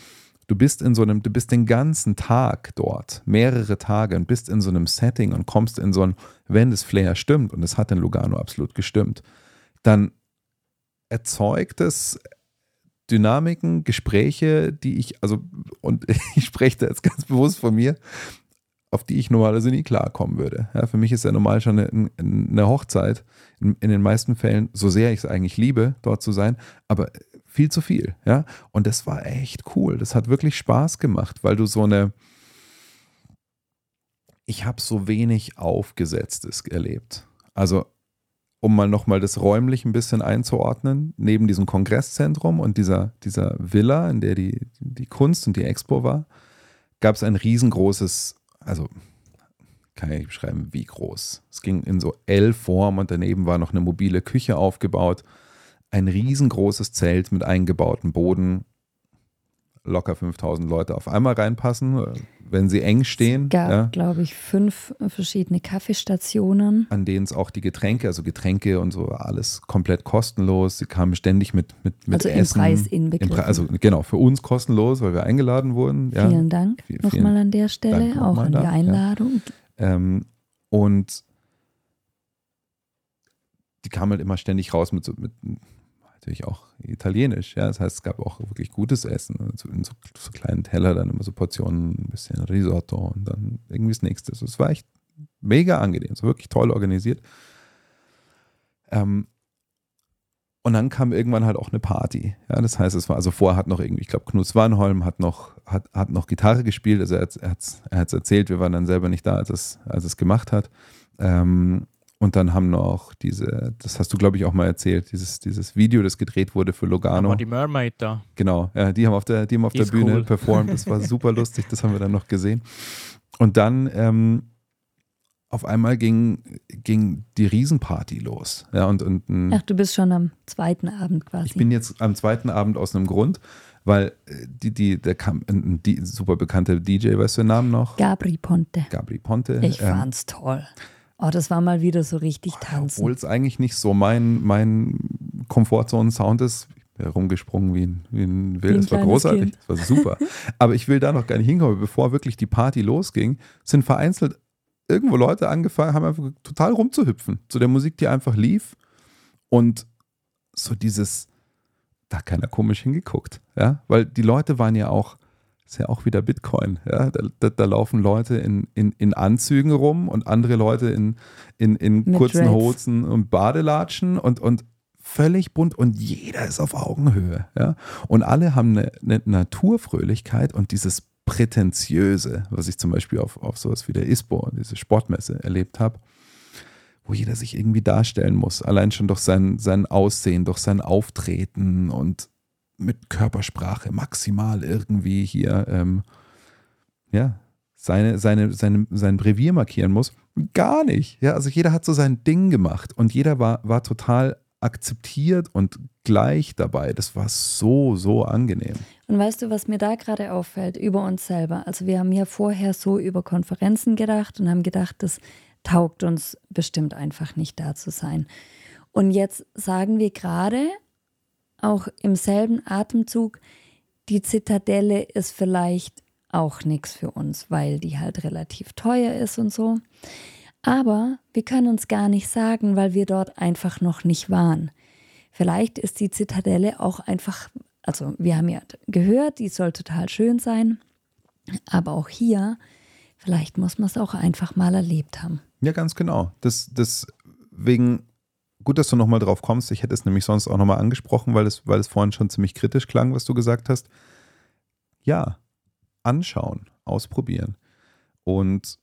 du bist in so einem, du bist den ganzen Tag dort, mehrere Tage und bist in so einem Setting und kommst in so ein, wenn das Flair stimmt, und es hat in Lugano absolut gestimmt, dann erzeugt es Dynamiken, Gespräche, die ich, also, und ich spreche da jetzt ganz bewusst von mir, auf die ich normalerweise nie klarkommen würde. Ja, für mich ist ja normal schon eine, eine Hochzeit, in, in, den meisten Fällen, so sehr ich es eigentlich liebe, dort zu sein, aber viel zu viel. Ja? Und das war echt cool. Das hat wirklich Spaß gemacht, weil du so eine, ich habe so wenig Aufgesetztes erlebt. Also um mal nochmal das räumlich ein bisschen einzuordnen, neben diesem Kongresszentrum und dieser, dieser Villa, in der die, die Kunst und die Expo war, gab es ein riesengroßes, also kann ich nicht beschreiben, wie groß. Es ging in so L-Form und daneben war noch eine mobile Küche aufgebaut. Ein riesengroßes Zelt mit eingebautem Boden, locker 5000 Leute auf einmal reinpassen, wenn sie eng stehen. Es gab, ja, glaube ich, fünf verschiedene Kaffeestationen. an denen es auch die Getränke, also Getränke und so, alles komplett kostenlos. Sie kamen ständig mit, mit, mit Also im Essen. Preis Im inbegriffen. Pre also genau, für uns kostenlos, weil wir eingeladen wurden. Ja. Vielen Dank Viel- nochmal vielen an der Stelle, Dank auch an die da, ja. Einladung. Ähm, und die kamen halt immer ständig raus mit so, mit natürlich auch italienisch, ja. Das heißt, es gab auch wirklich gutes Essen. Also in so, so kleinen Teller dann immer so Portionen, ein bisschen Risotto und dann irgendwie das nächste. Also es war echt mega angenehm, so wirklich toll organisiert. Ähm, und dann kam irgendwann halt auch eine Party. Ja, das heißt, es war, also vorher hat noch irgendwie, ich glaube, Knut Swanholm hat noch, hat, hat noch Gitarre gespielt. Also er hat es er hat's erzählt, wir waren dann selber nicht da, als es, als es gemacht hat. Ähm, und dann haben noch diese, das hast du, glaube ich, auch mal erzählt, dieses, dieses Video, das gedreht wurde für Da Logano. war die Mermaid da. Genau, ja, die haben auf der, die haben auf Die der Bühne cool. performt. Das war super lustig, das haben wir dann noch gesehen. Und dann ähm, auf einmal ging, ging die Riesenparty los. Ja, und, und ein, Ach, du bist schon am zweiten Abend quasi. ich bin jetzt am zweiten Abend aus einem Grund, weil äh, die, die, der kam ein, ein die, super bekannte DJ, weißt du den Namen noch? Gabri Ponte. Gabri Ponte. Ich ähm, fand's toll. Oh, das war mal wieder so richtig tanzen. Obwohl es eigentlich nicht so mein, mein Komfortzone-Sound ist. Ich bin rumgesprungen wie ein, wie ein Wild. Das war großartig. Kind. Das war super. Aber ich will da noch gar nicht hinkommen. Bevor wirklich die Party losging, sind vereinzelt irgendwo Leute angefangen, haben einfach total rumzuhüpfen. Zu der Musik, die einfach lief. Und so dieses, da hat keiner komisch hingeguckt. Ja? Weil die Leute waren ja auch, ist ja auch wieder Bitcoin. Ja? Da, da, da laufen Leute in, in, in Anzügen rum und andere Leute in, in, in kurzen Dreads. Hosen und Badelatschen und, und völlig bunt und jeder ist auf Augenhöhe. Ja? Und alle haben eine, eine Naturfröhlichkeit und dieses Prätentiöse, was ich zum Beispiel auf, auf sowas wie der ISPO, diese Sportmesse, erlebt habe, wo jeder sich irgendwie darstellen muss. Allein schon durch sein, sein Aussehen, durch sein Auftreten und mit Körpersprache maximal irgendwie hier, ähm, ja, seine, seine, seine, sein Brevier markieren muss. Gar nicht. Ja, also jeder hat so sein Ding gemacht und jeder war, war total akzeptiert und gleich dabei. Das war so, so angenehm. Und weißt du, was mir da gerade auffällt über uns selber? Also wir haben ja vorher so über Konferenzen gedacht und haben gedacht, das taugt uns bestimmt einfach nicht da zu sein. Und jetzt sagen wir gerade, auch im selben Atemzug, die Zitadelle ist vielleicht auch nichts für uns, weil die halt relativ teuer ist und so. Aber wir können uns gar nicht sagen, weil wir dort einfach noch nicht waren. Vielleicht ist die Zitadelle auch einfach, also wir haben ja gehört, die soll total schön sein, aber auch hier, vielleicht muss man es auch einfach mal erlebt haben. Ja, ganz genau. Das, deswegen gut, dass du nochmal drauf kommst. Ich hätte es nämlich sonst auch nochmal angesprochen, weil es, weil es vorhin schon ziemlich kritisch klang, was du gesagt hast. Ja, anschauen, ausprobieren. Und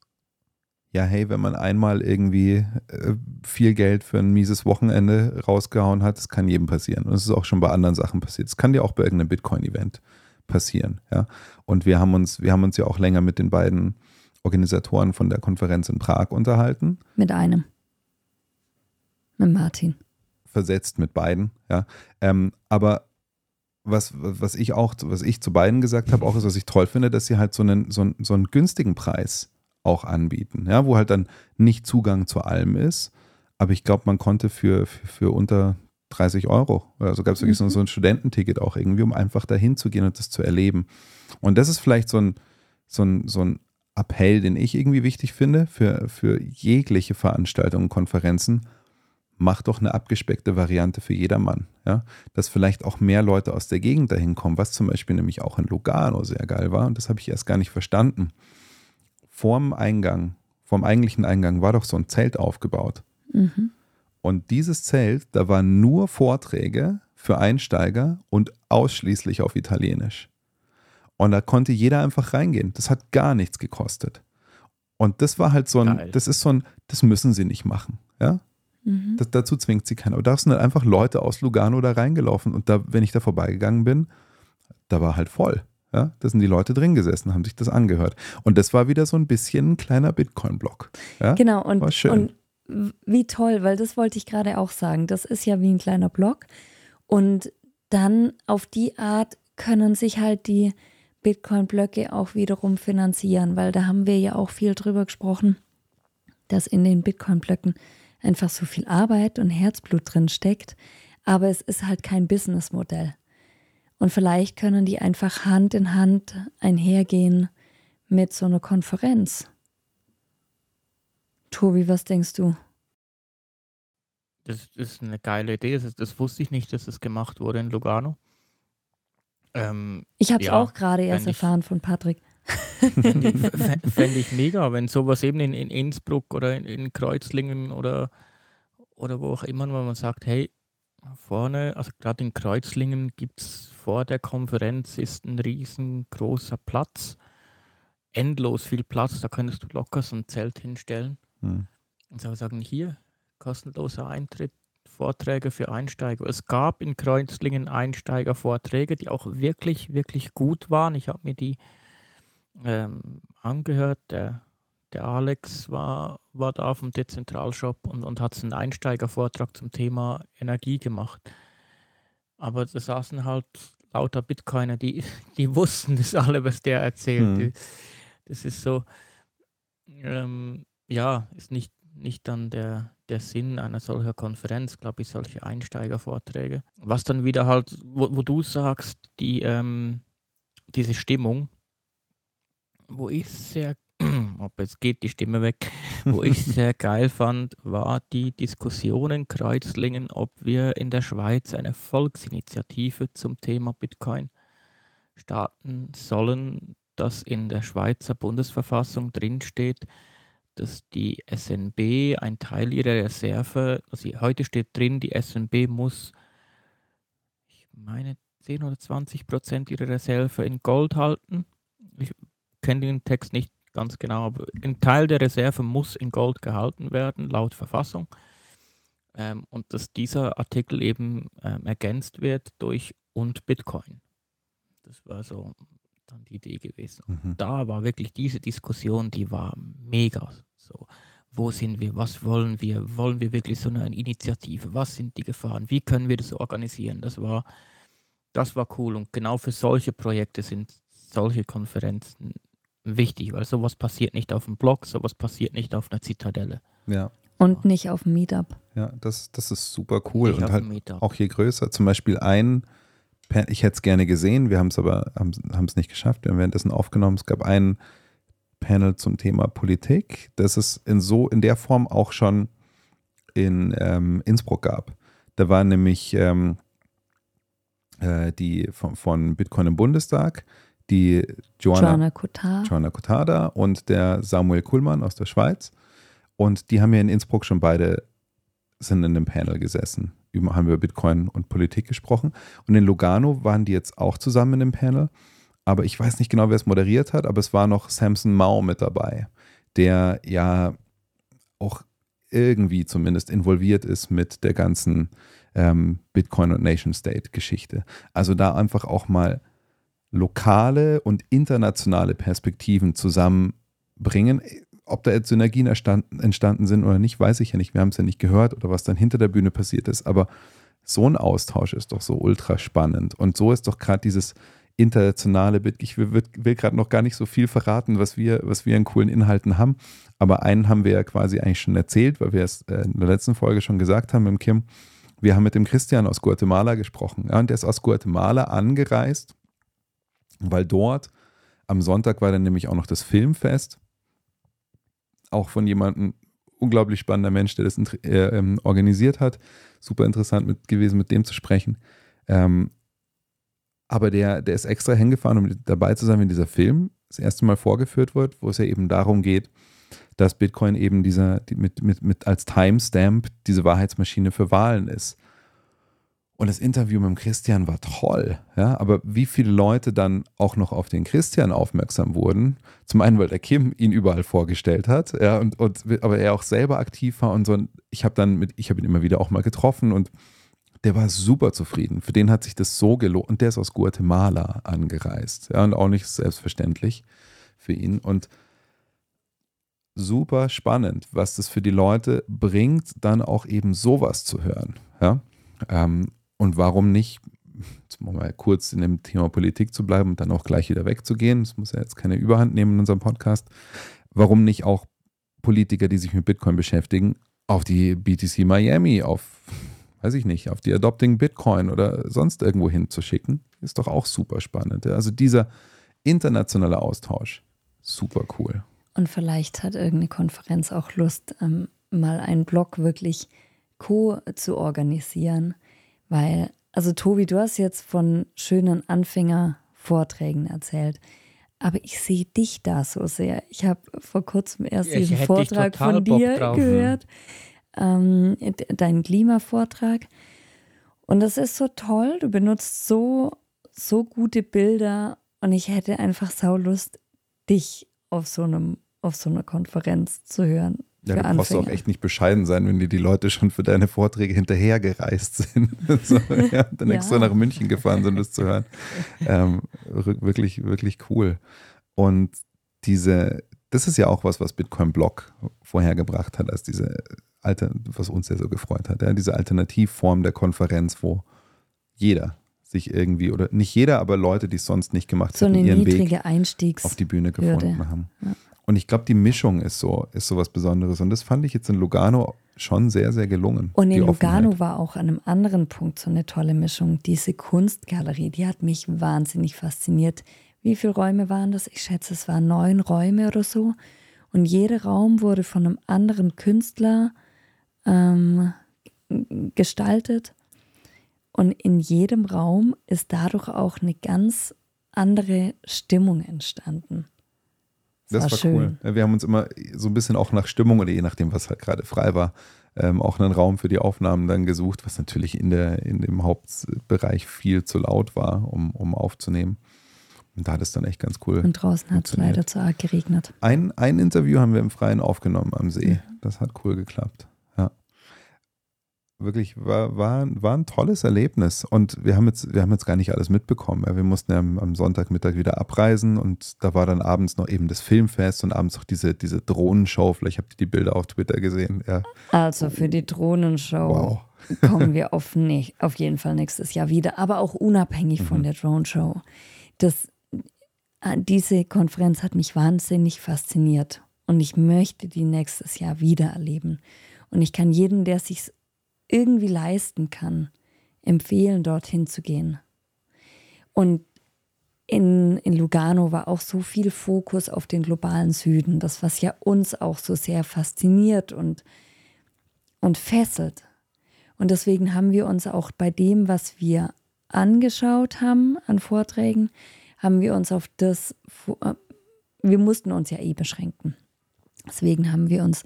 ja, hey, wenn man einmal irgendwie äh, viel Geld für ein mieses Wochenende rausgehauen hat, das kann jedem passieren. Und es ist auch schon bei anderen Sachen passiert. Es kann dir auch bei irgendeinem Bitcoin-Event passieren. Ja? Und wir haben uns, wir haben uns ja auch länger mit den beiden Organisatoren von der Konferenz in Prag unterhalten. Mit einem. Mit Martin. Versetzt mit beiden, ja. Ähm, aber was, was ich auch, was ich zu beiden gesagt habe, auch ist, was ich toll finde, dass sie halt so einen, so einen, so einen günstigen Preis auch anbieten, ja, wo halt dann nicht Zugang zu allem ist. Aber ich glaube, man konnte für, für, für unter 30 Euro, also gab es wirklich Mhm. so ein Studententicket auch irgendwie, um einfach dahin zu gehen und das zu erleben. Und das ist vielleicht so ein, so ein, so ein Appell, den ich irgendwie wichtig finde für, für jegliche Veranstaltungen, Konferenzen. Mach doch eine abgespeckte Variante für jedermann. Ja? Dass vielleicht auch mehr Leute aus der Gegend dahin kommen, was zum Beispiel nämlich auch in Lugano sehr geil war. Und das habe ich erst gar nicht verstanden. Vorm Eingang, vorm eigentlichen Eingang war doch so ein Zelt aufgebaut. Mhm. Und dieses Zelt, da waren nur Vorträge für Einsteiger und ausschließlich auf Italienisch. Und da konnte jeder einfach reingehen. Das hat gar nichts gekostet. Und das war halt so ein, Geil. das ist so ein, das müssen sie nicht machen. Ja? Mhm. Das, dazu zwingt sie keiner. Aber da sind halt einfach Leute aus Lugano da reingelaufen. Und da, wenn ich da vorbeigegangen bin, da war halt voll. Ja? Da sind die Leute drin gesessen, haben sich das angehört. Und das war wieder so ein bisschen ein kleiner Bitcoin-Block. Ja? Genau, und, War schön. und wie toll, weil das wollte ich gerade auch sagen. Das ist ja wie ein kleiner Block. Und dann auf die Art können sich halt die Bitcoin-Blöcke auch wiederum finanzieren, weil da haben wir ja auch viel drüber gesprochen, dass in den Bitcoin-Blöcken einfach so viel Arbeit und Herzblut drin steckt. Aber es ist halt kein Businessmodell. Und vielleicht können die einfach Hand in Hand einhergehen mit so einer Konferenz. Tobi, was denkst du? Das ist eine geile Idee. Das, das wusste ich nicht, dass das gemacht wurde in Lugano. Ähm, Ich habe es Ja, auch gerade erst erfahren von Patrick. Fände ich, fä- fänd ich mega, wenn sowas eben in, in Innsbruck oder in, in Kreuzlingen oder, oder wo auch immer, wo man sagt, hey, vorne, also gerade in Kreuzlingen gibt es vor der Konferenz ist ein riesengroßer Platz, endlos viel Platz, da könntest du locker so ein Zelt hinstellen Hm. und so sagen, hier, kostenloser Eintritt, Vorträge für Einsteiger. Es gab in Kreuzlingen Einsteigervorträge, die auch wirklich, wirklich gut waren. Ich habe mir die ähm, angehört. Der, der Alex war, war da vom Dezentralshop und, und hat einen Einsteigervortrag zum Thema Energie gemacht. Aber da saßen halt lauter Bitcoiner, die, die wussten das alle, was der erzählt. Hm. Die- Das ist so, ähm, ja, ist nicht, nicht dann der, der Sinn einer solcher Konferenz, glaube ich, solche Einsteigervorträge. Was dann wieder halt, wo, wo du sagst, die, ähm, diese Stimmung, wo ich sehr, ob jetzt geht die Stimme weg, wo ich sehr geil fand, war die Diskussion in Kreuzlingen, ob wir in der Schweiz eine Volksinitiative zum Thema Bitcoin starten sollen, dass in der Schweizer Bundesverfassung drinsteht, dass die SNB ein Teil ihrer Reserve, also heute steht drin, die SNB muss, ich meine, 10 oder 20 Prozent ihrer Reserve in Gold halten. Ich kenne den Text nicht ganz genau, aber ein Teil der Reserve muss in Gold gehalten werden, laut Verfassung. Ähm, und dass dieser Artikel eben ähm, ergänzt wird durch und Bitcoin. Das war so dann die Idee gewesen. Mhm. Da war wirklich diese Diskussion, die war mega. So, wo sind wir? Was wollen wir? Wollen wir wirklich so eine Initiative? Was sind die Gefahren? Wie können wir das organisieren? Das war, das war cool. Und genau für solche Projekte sind solche Konferenzen wichtig, weil sowas passiert nicht auf dem Blog, sowas passiert nicht auf einer Zitadelle. Ja, Und nicht auf dem Meetup. ja das, das ist super cool. nicht Und auf halt auch je größer. Zum Beispiel ein, ich hätte es gerne gesehen, wir haben es aber haben es nicht geschafft, wir haben währenddessen aufgenommen. Es gab ein Panel zum Thema Politik, das es in so in der Form auch schon in ähm, Innsbruck gab. Da war nämlich ähm, äh, die von, von Bitcoin im Bundestag, die Joanna, Joanna Kotar. Joanna Kotada und der Samuel Kuhlmann aus der Schweiz. Und die haben ja in Innsbruck schon beide sind in dem Panel gesessen. Über, haben über Bitcoin und Politik gesprochen. Und in Lugano waren die jetzt auch zusammen in dem Panel. Aber ich weiß nicht genau, wer es moderiert hat, aber es war noch Samson Mao mit dabei, der ja auch irgendwie zumindest involviert ist mit der ganzen ähm, Bitcoin und Nation State Geschichte. Also da einfach auch mal lokale und internationale Perspektiven zusammenbringen. Ob da jetzt Synergien entstanden sind oder nicht, weiß ich ja nicht. Wir haben es ja nicht gehört oder was dann hinter der Bühne passiert ist. Aber so ein Austausch ist doch so ultra spannend. Und so ist doch gerade dieses internationale Bit. Ich will, gerade noch gar nicht so viel verraten, was wir, was wir an coolen Inhalten haben. Aber einen haben wir ja quasi eigentlich schon erzählt, weil wir es äh, in der letzten Folge schon gesagt haben mit dem Kim. Wir haben mit dem Christian aus Guatemala gesprochen. Ja, und der ist aus Guatemala angereist, weil dort am Sonntag war dann nämlich auch noch das Filmfest. Auch von jemandem, unglaublich spannender Mensch, der das äh, ähm, organisiert hat. Super interessant mit, gewesen, mit dem zu sprechen. Ähm, aber der, der ist extra hingefahren, um dabei zu sein, wenn dieser Film das erste Mal vorgeführt wird, wo es ja eben darum geht, dass Bitcoin eben dieser, mit, mit, mit als Timestamp diese Wahrheitsmaschine für Wahlen ist. Und das Interview mit dem Christian war toll, ja, aber wie viele Leute dann auch noch auf den Christian aufmerksam wurden, zum einen, weil der Kim ihn überall vorgestellt hat, ja, und, und aber er auch selber aktiv war und so. Ich habe dann mit, ich habe ihn immer wieder auch mal getroffen und der war super zufrieden. Für den hat sich das so gelohnt. Und der ist aus Guatemala angereist. Ja, und auch nicht selbstverständlich für ihn. Und super spannend, was das für die Leute bringt, dann auch eben sowas zu hören. Ja? Ähm, und warum nicht, jetzt mal kurz in dem Thema Politik zu bleiben und dann auch gleich wieder wegzugehen, das muss ja jetzt keine Überhand nehmen in unserem Podcast, warum nicht auch Politiker, die sich mit Bitcoin beschäftigen, auf die BTC Miami, auf weiß ich nicht, auf die Adopting Bitcoin oder sonst irgendwo hinzuschicken, ist doch auch super spannend. Also dieser internationale Austausch, super cool. Und vielleicht hat irgendeine Konferenz auch Lust, ähm, mal einen Blog wirklich co zu organisieren, weil, also Tobi, du hast jetzt von schönen Anfängervorträgen erzählt. Aber ich sehe dich da so sehr. Ich habe vor kurzem erst ja, diesen Vortrag von dir drauf, gehört. Ähm, deinen Klimavortrag. Und das ist so toll. Du benutzt so, so gute Bilder und ich hätte einfach Saulust, dich auf so einem, auf so einer Konferenz zu hören. Ja, du brauchst auch echt nicht bescheiden sein, wenn dir die Leute schon für deine Vorträge hinterhergereist sind. so, ja, dann ja. extra nach München gefahren sind, das zu hören. Ähm, wirklich, wirklich cool. Und diese, das ist ja auch was, was Bitcoin Block vorhergebracht hat, als diese Alter, was uns ja so gefreut hat, ja, diese Alternativform der Konferenz, wo jeder sich irgendwie, oder nicht jeder, aber Leute, die es sonst nicht gemacht so hätten, ihren Weg auf die Bühne gefunden Hürde. haben. Ja. Und ich glaube, die Mischung ist so, ist so was Besonderes. Und das fand ich jetzt in Lugano schon sehr, sehr gelungen. Und in Lugano war auch an einem anderen Punkt so eine tolle Mischung. Diese Kunstgalerie, die hat mich wahnsinnig fasziniert. Wie viele Räume waren das? Ich schätze, es waren neun Räume oder so. Und jeder Raum wurde von einem anderen Künstler ähm, gestaltet. Und in jedem Raum ist dadurch auch eine ganz andere Stimmung entstanden. Das, war, schön. cool. Wir haben uns immer so ein bisschen auch nach Stimmung oder je nachdem, was halt gerade frei war, ähm, auch einen Raum für die Aufnahmen dann gesucht, was natürlich in, der, in dem Hauptbereich viel zu laut war, um, um aufzunehmen. Und da hat es dann echt ganz cool. Und draußen hat es leider zu arg geregnet. Ein, ein Interview haben wir im Freien aufgenommen am See. Das hat cool geklappt wirklich war, war, war ein tolles Erlebnis. Und wir haben jetzt, wir haben jetzt gar nicht alles mitbekommen. Wir mussten ja am, Sonntagmittag wieder abreisen und da war dann abends noch eben das Filmfest und abends auch diese, diese Drohnenshow. Vielleicht habt ihr die Bilder auf Twitter gesehen. Ja. Also für die Drohnenshow wow. kommen wir auf, nicht, auf jeden Fall nächstes Jahr wieder, aber auch unabhängig mhm. von der Drohnenshow. Das, äh, diese Konferenz hat mich wahnsinnig fasziniert und ich möchte die nächstes Jahr wieder erleben. Und ich kann jedem, der sich irgendwie leisten kann, empfehlen, dorthin zu gehen. Und in, in Lugano war auch so viel Fokus auf den globalen Süden, das was ja uns auch so sehr fasziniert und, und fesselt. Und deswegen haben wir uns auch bei dem, was wir angeschaut haben an Vorträgen, haben wir uns auf das, äh, wir mussten uns ja eh beschränken. Deswegen haben wir uns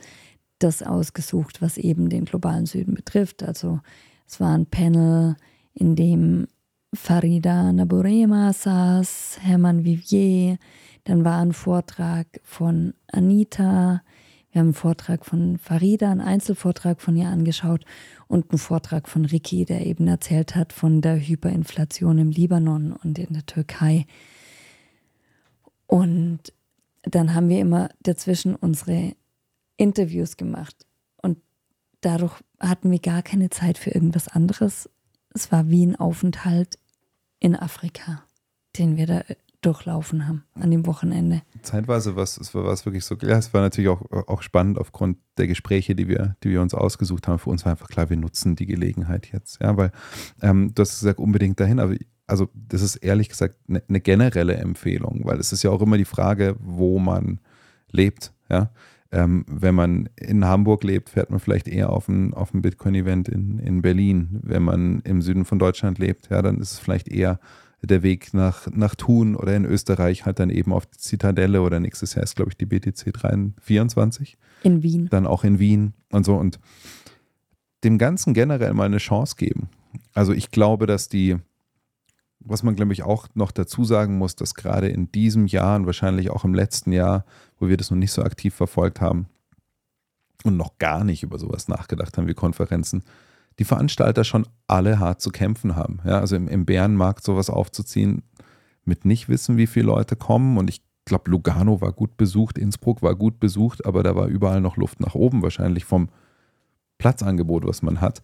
das ausgesucht, was eben den globalen Süden betrifft. Also es war ein Panel, in dem Farida Naburema saß, Hermann Vivier, dann war ein Vortrag von Anita, wir haben einen Vortrag von Farida, einen Einzelvortrag von ihr angeschaut und einen Vortrag von Ricky, der eben erzählt hat von der Hyperinflation im Libanon und in der Türkei. Und dann haben wir immer dazwischen unsere Interviews gemacht. Und dadurch hatten wir gar keine Zeit für irgendwas anderes. Es war wie ein Aufenthalt in Afrika, den wir da durchlaufen haben an dem Wochenende. Zeitweise war es war es wirklich so, ja, es war natürlich auch, auch spannend aufgrund der Gespräche, die wir, die wir uns ausgesucht haben. Für uns war einfach klar, wir nutzen die Gelegenheit jetzt. Ja, weil ähm, du hast gesagt, unbedingt dahin, aber also das ist ehrlich gesagt eine, eine generelle Empfehlung, weil es ist ja auch immer die Frage, wo man lebt. Ja. Ähm, wenn man in Hamburg lebt, fährt man vielleicht eher auf ein, auf ein Bitcoin-Event in, in Berlin. Wenn man im Süden von Deutschland lebt, ja, dann ist es vielleicht eher der Weg nach, nach Thun oder in Österreich halt dann eben auf die Zitadelle oder nächstes Jahr ist, glaube ich, die BTC 324. In Wien. Dann auch in Wien und so und dem Ganzen generell mal eine Chance geben. Also ich glaube, dass die, was man, glaube ich, auch noch dazu sagen muss, dass gerade in diesem Jahr und wahrscheinlich auch im letzten Jahr, wo wir das noch nicht so aktiv verfolgt haben und noch gar nicht über sowas nachgedacht haben wie Konferenzen, die Veranstalter schon alle hart zu kämpfen haben. Ja, also im, im Bärenmarkt sowas aufzuziehen, mit nicht wissen, wie viele Leute kommen. Und ich glaube, Lugano war gut besucht, Innsbruck war gut besucht, aber da war überall noch Luft nach oben, wahrscheinlich vom Platzangebot, was man hat.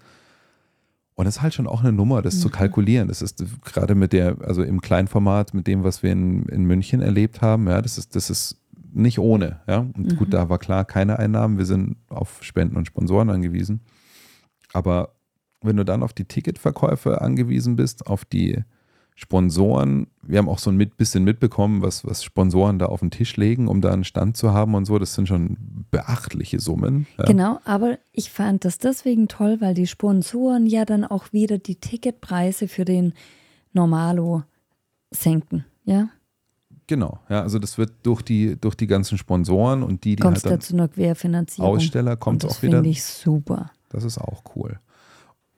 Und es ist halt schon auch eine Nummer, das mhm. zu kalkulieren. Das ist gerade mit der, also im Kleinformat, mit dem, was wir in, in München erlebt haben, ja, das ist, das ist nicht ohne. Ja. Und mhm. gut, da war klar keine Einnahmen. Wir sind auf Spenden und Sponsoren angewiesen. Aber wenn du dann auf die Ticketverkäufe angewiesen bist, auf die Sponsoren, wir haben auch so ein bisschen mitbekommen, was, was Sponsoren da auf den Tisch legen, um da einen Stand zu haben und so. Das sind schon beachtliche Summen. Ja. Genau, aber ich fand das deswegen toll, weil die Sponsoren ja dann auch wieder die Ticketpreise für den Normalo senken, ja? Genau, ja, also das wird durch die, durch die ganzen Sponsoren und die, die Kommst halt dann zu einer Querfinanzierung. Aussteller kommt auch wieder. Das finde ich super. Das ist auch cool.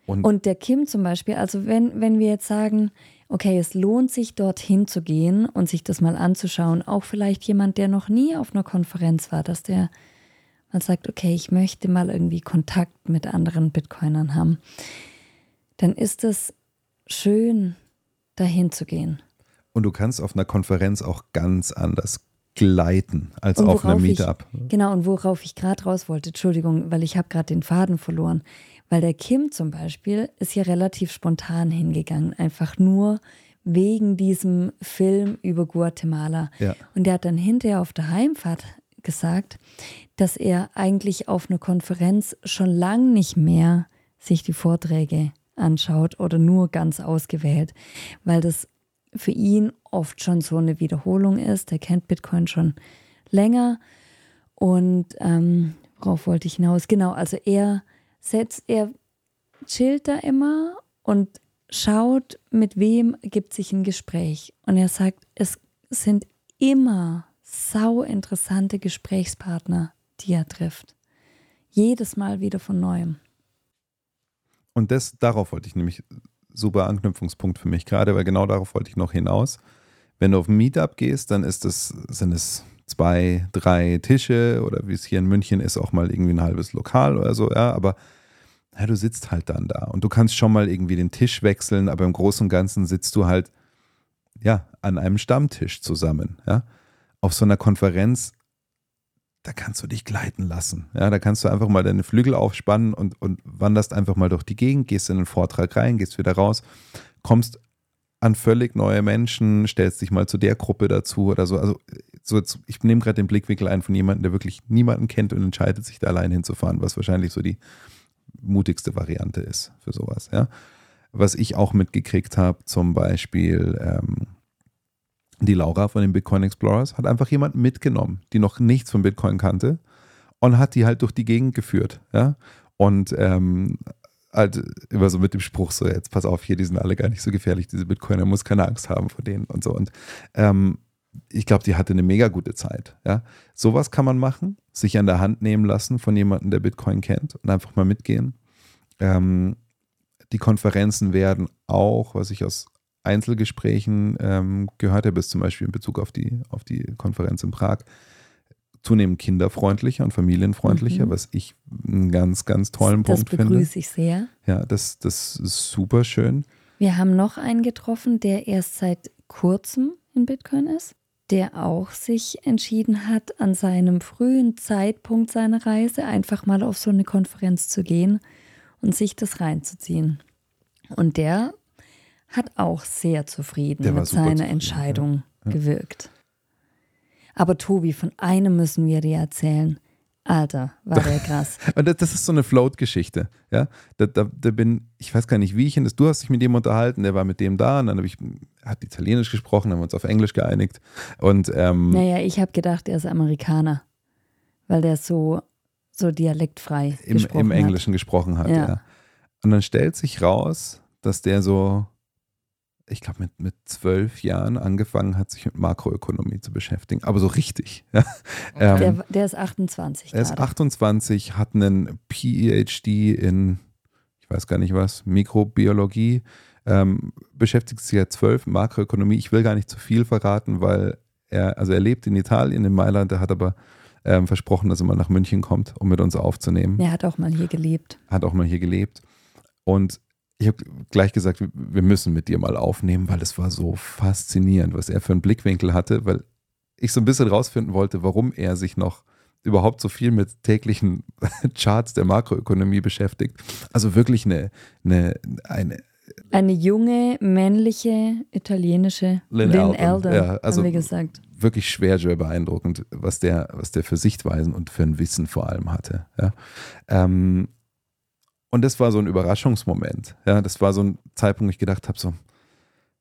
Und, und der Kim zum Beispiel, also wenn, wenn wir jetzt sagen, okay, es lohnt sich dorthin zu gehen und sich das mal anzuschauen, auch vielleicht jemand, der noch nie auf einer Konferenz war, dass der mal sagt, okay, ich möchte mal irgendwie Kontakt mit anderen Bitcoinern haben, dann ist es schön, dahin zu gehen. Und du kannst auf einer Konferenz auch ganz anders gleiten als auf einem Meetup. Ich, genau, und worauf ich gerade raus wollte, Entschuldigung, weil ich habe gerade den Faden verloren. Weil der Kim zum Beispiel ist ja relativ spontan hingegangen, einfach nur wegen diesem Film über Guatemala. Ja. Und der hat dann hinterher auf der Heimfahrt gesagt, dass er eigentlich auf einer Konferenz schon lang nicht mehr sich die Vorträge anschaut oder nur ganz ausgewählt, weil das für ihn oft schon so eine Wiederholung ist. Er kennt Bitcoin schon länger. Und ähm, worauf wollte ich hinaus? Genau, also er setzt, er chillt da immer und schaut, mit wem gibt sich ein Gespräch. Und er sagt, es sind immer sau interessante Gesprächspartner, die er trifft. Jedes Mal wieder von neuem. Und das, darauf wollte ich nämlich super Anknüpfungspunkt für mich gerade, weil genau darauf wollte ich noch hinaus. Wenn du auf ein Meetup gehst, dann ist es, sind es zwei, drei Tische oder wie es hier in München ist, auch mal irgendwie ein halbes Lokal oder so, ja, aber ja, du sitzt halt dann da und du kannst schon mal irgendwie den Tisch wechseln, aber im Großen und Ganzen sitzt du halt, ja, an einem Stammtisch zusammen, ja. Auf so einer Konferenz, da kannst du dich gleiten lassen, ja, da kannst du einfach mal deine Flügel aufspannen und, und wanderst einfach mal durch die Gegend, gehst in den Vortrag rein, gehst wieder raus, kommst an völlig neue Menschen, stellst dich mal zu der Gruppe dazu oder so. Also so jetzt, ich nehme gerade den Blickwinkel ein von jemandem, der wirklich niemanden kennt und entscheidet sich da allein hinzufahren, was wahrscheinlich so die mutigste Variante ist für sowas. Ja. Was ich auch mitgekriegt habe, zum Beispiel ähm, die Laura von den Bitcoin Explorers hat einfach jemanden mitgenommen, die noch nichts von Bitcoin kannte und hat die halt durch die Gegend geführt. Ja. Und ähm, halt immer so mit dem Spruch so, jetzt pass auf, hier, die sind alle gar nicht so gefährlich, diese Bitcoiner, muss keine Angst haben vor denen und so. Und ähm, ich glaube, die hatte eine mega gute Zeit. Ja? Sowas kann man machen. sich an der Hand nehmen lassen von jemandem, der Bitcoin kennt und einfach mal mitgehen. Ähm, die Konferenzen werden auch, was ich aus Einzelgesprächen ähm, gehört habe, ist zum Beispiel in Bezug auf die, auf die Konferenz in Prag, zunehmend kinderfreundlicher und familienfreundlicher, Mhm. was ich einen ganz, ganz tollen das Punkt finde. begrüße ich sehr. Ja, das, das ist super schön. Wir haben noch einen getroffen, der erst seit kurzem in Bitcoin ist, der auch sich entschieden hat, an seinem frühen Zeitpunkt seiner Reise einfach mal auf so eine Konferenz zu gehen und sich das reinzuziehen. Und der hat auch sehr zufrieden mit seiner Entscheidung. Ja. gewirkt. Aber Tobi, von einem müssen wir dir erzählen. Alter, war der krass. Und das, ist so eine Float-Geschichte. Ja? Da, da, da bin, ich weiß gar nicht, wie ich ihn das. Du hast dich mit dem unterhalten, der war mit dem da und dann habe ich, hat Italienisch gesprochen, haben wir uns auf Englisch geeinigt. Und ähm, Naja, ich habe gedacht, er ist Amerikaner, weil der so, so dialektfrei im, gesprochen im Englischen gesprochen hat. Ja. Ja. Und dann stellt sich raus, dass der so, ich glaube, mit, mit zwölf Jahren angefangen hat, sich mit Makroökonomie zu beschäftigen. Aber so richtig. Ja? hat. Ähm, Der, der ist 28 Er ist gerade. 28, hat einen PhD in, ich weiß gar nicht was, Mikrobiologie, ähm, beschäftigt sich seit zwölf Makroökonomie. Ich will gar nicht zu viel verraten, weil er, also er lebt in Italien, in Mailand, er hat aber ähm, versprochen, dass er mal nach München kommt, um mit uns aufzunehmen. Er hat auch mal hier gelebt. Hat auch mal hier gelebt. Und ich habe gleich gesagt, wir- müssen mit dir mal aufnehmen, weil es war so faszinierend, was er für einen Blickwinkel hatte, weil ich so ein bisschen rausfinden wollte, warum er sich noch überhaupt so viel mit täglichen Charts der Makroökonomie beschäftigt. Also wirklich eine, eine, eine Eine junge, männliche, italienische Lynn Lynn, Elder, ja, also- haben wir gesagt. wirklich schwer, schwer beeindruckend, was der, was der für Sichtweisen und für ein Wissen vor allem hatte. Ja. Ähm, und das war so ein Überraschungsmoment. Ja. Das war so ein Zeitpunkt, wo ich gedacht habe, so,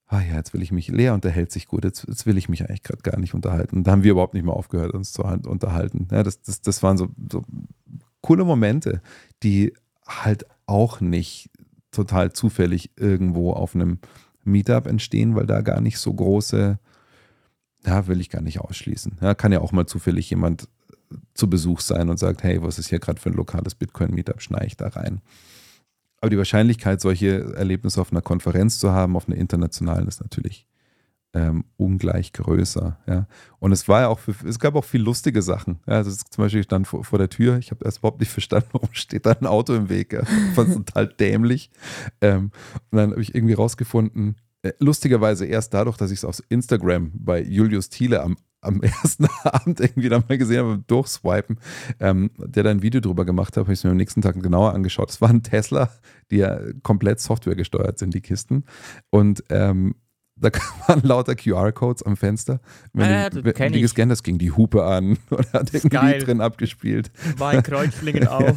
ah ja, jetzt will ich mich, Lea unterhält sich gut, jetzt, jetzt will ich mich eigentlich gerade gar nicht unterhalten. Und da haben wir überhaupt nicht mehr aufgehört, uns zu halt- unterhalten. Ja, das, das, das waren so, so coole Momente, die halt auch nicht total zufällig irgendwo auf einem Meetup entstehen, weil da gar nicht so große ja, will ich gar nicht ausschließen. Ja, kann ja auch mal zufällig jemand zu Besuch sein und sagt, hey, was ist hier gerade für ein lokales Bitcoin-Meetup, schneide ich da rein. Aber die Wahrscheinlichkeit, solche Erlebnisse auf einer Konferenz zu haben, auf einer internationalen, ist natürlich ähm, ungleich größer. Ja. Und es war ja auch, für, es gab auch viel lustige Sachen. Ja, also zum Beispiel stand vor, vor der Tür, ich habe erst überhaupt nicht verstanden, warum steht da ein Auto im Weg. Ja. Ich fand es total dämlich. Ähm, und dann habe ich irgendwie rausgefunden, äh, lustigerweise erst dadurch, dass ich es auf Instagram bei Julius Thiele am, am ersten Abend irgendwie dann mal gesehen habe, durchswipen, ähm, der da ein Video drüber gemacht hat, habe ich es mir am nächsten Tag genauer angeschaut. Es war ein Tesla, die ja komplett Software gesteuert sind, die Kisten. Und ähm, da waren lauter QR-Codes am Fenster. Wenn du, das wenn die gescannt hast, ging die Hupe an und hat irgendwie drin abgespielt. War in Kreuzlingen auch.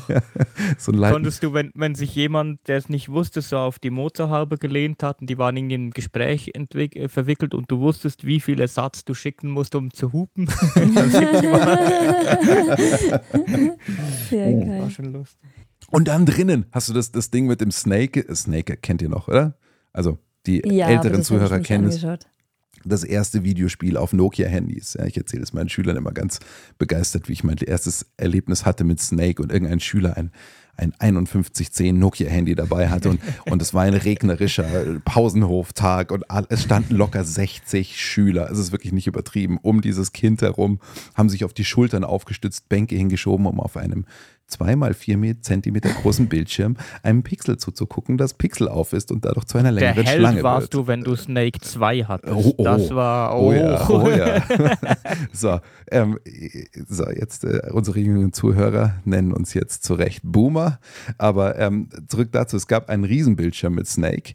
So ein Leiten Konntest du, wenn, wenn sich jemand, der es nicht wusste, so auf die Motorhaube gelehnt hat und die waren irgendwie im Gespräch entwick- äh, verwickelt und du wusstest, wie viel Ersatz du schicken musst, um zu hupen. Die Sehr Oh. geil. war schon lustig. Und dann drinnen hast du das, das Ding mit dem Snake. Snake kennt ihr noch, oder? Also die Ja, älteren Zuhörer kennen es. Das erste Videospiel auf Nokia-Handys. Ja, ich erzähle es meinen Schülern immer ganz begeistert, wie ich mein erstes Erlebnis hatte mit Snake und irgendein Schüler ein, ein 5110 Nokia-Handy dabei hatte. Und, und es war ein regnerischer Pausenhoftag und es standen locker 60 Schüler. Es ist wirklich nicht übertrieben. Um dieses Kind herum haben sich auf die Schultern aufgestützt, Bänke hingeschoben, um auf einem 2 mal 4 Zentimeter großen Bildschirm einem Pixel zuzugucken, das Pixel auf ist und dadurch zu einer Der längeren Held Schlange warst wird. du, wenn du Snake 2 hattest. Oh, oh. Das war, Oh, oh, ja, oh ja. so, ähm, so, jetzt äh, unsere jüngeren Zuhörer nennen uns jetzt zu Recht Boomer, aber ähm, zurück dazu, es gab einen Riesenbildschirm mit Snake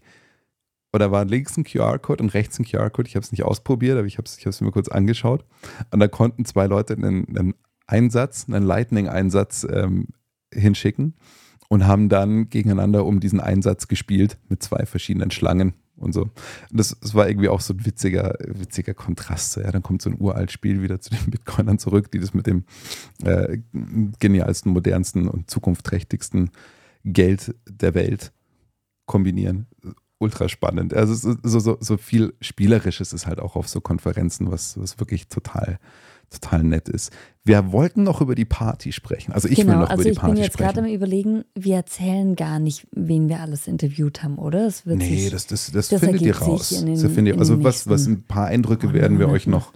und da war links ein QR-Code und rechts ein QR-Code. Ich habe es nicht ausprobiert, aber ich habe es ich hab's mir kurz angeschaut und da konnten zwei Leute einen, einen Einsatz, einen Lightning-Einsatz ähm, hinschicken und haben dann gegeneinander um diesen Einsatz gespielt mit zwei verschiedenen Schlangen und so. Und das, das war irgendwie auch so ein witziger, witziger Kontrast. Ja, dann kommt so ein uralt Spiel wieder zu den Bitcoinern zurück, die das mit dem äh, genialsten, modernsten und zukunftsträchtigsten Geld der Welt kombinieren. Ultra spannend. Also so, so, so viel Spielerisches ist halt auch auf so Konferenzen, was, was wirklich total, total nett ist. Wir wollten noch über die Party sprechen. Also ich will genau, noch also über die ich bin Party jetzt gerade am sprechen. überlegen, wir erzählen gar nicht, wen wir alles interviewt haben, oder? Es wird Nee, sich, das, das, das, das findet ihr raus. den- das findet ihr, also was, was ein paar Eindrücke werden wir euch noch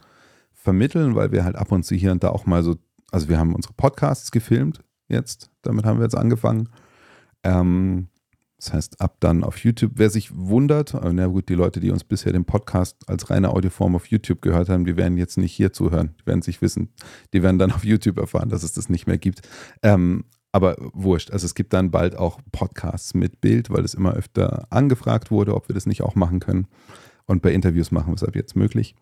vermitteln, weil wir halt ab und zu hier und da auch mal so, also wir haben unsere Podcasts gefilmt jetzt, damit haben wir jetzt angefangen. Ähm, das heißt, ab dann auf YouTube. Wer sich wundert, äh, na gut, die Leute, die uns bisher den Podcast als reine Audioform auf YouTube gehört haben, die werden jetzt nicht hier zuhören. Die werden sich wissen, die werden dann auf YouTube erfahren, dass es das nicht mehr gibt. Ähm, aber wurscht. Also es gibt dann bald auch Podcasts mit Bild, weil es immer öfter angefragt wurde, ob wir das nicht auch machen können. Und bei Interviews machen wir es ab jetzt möglich.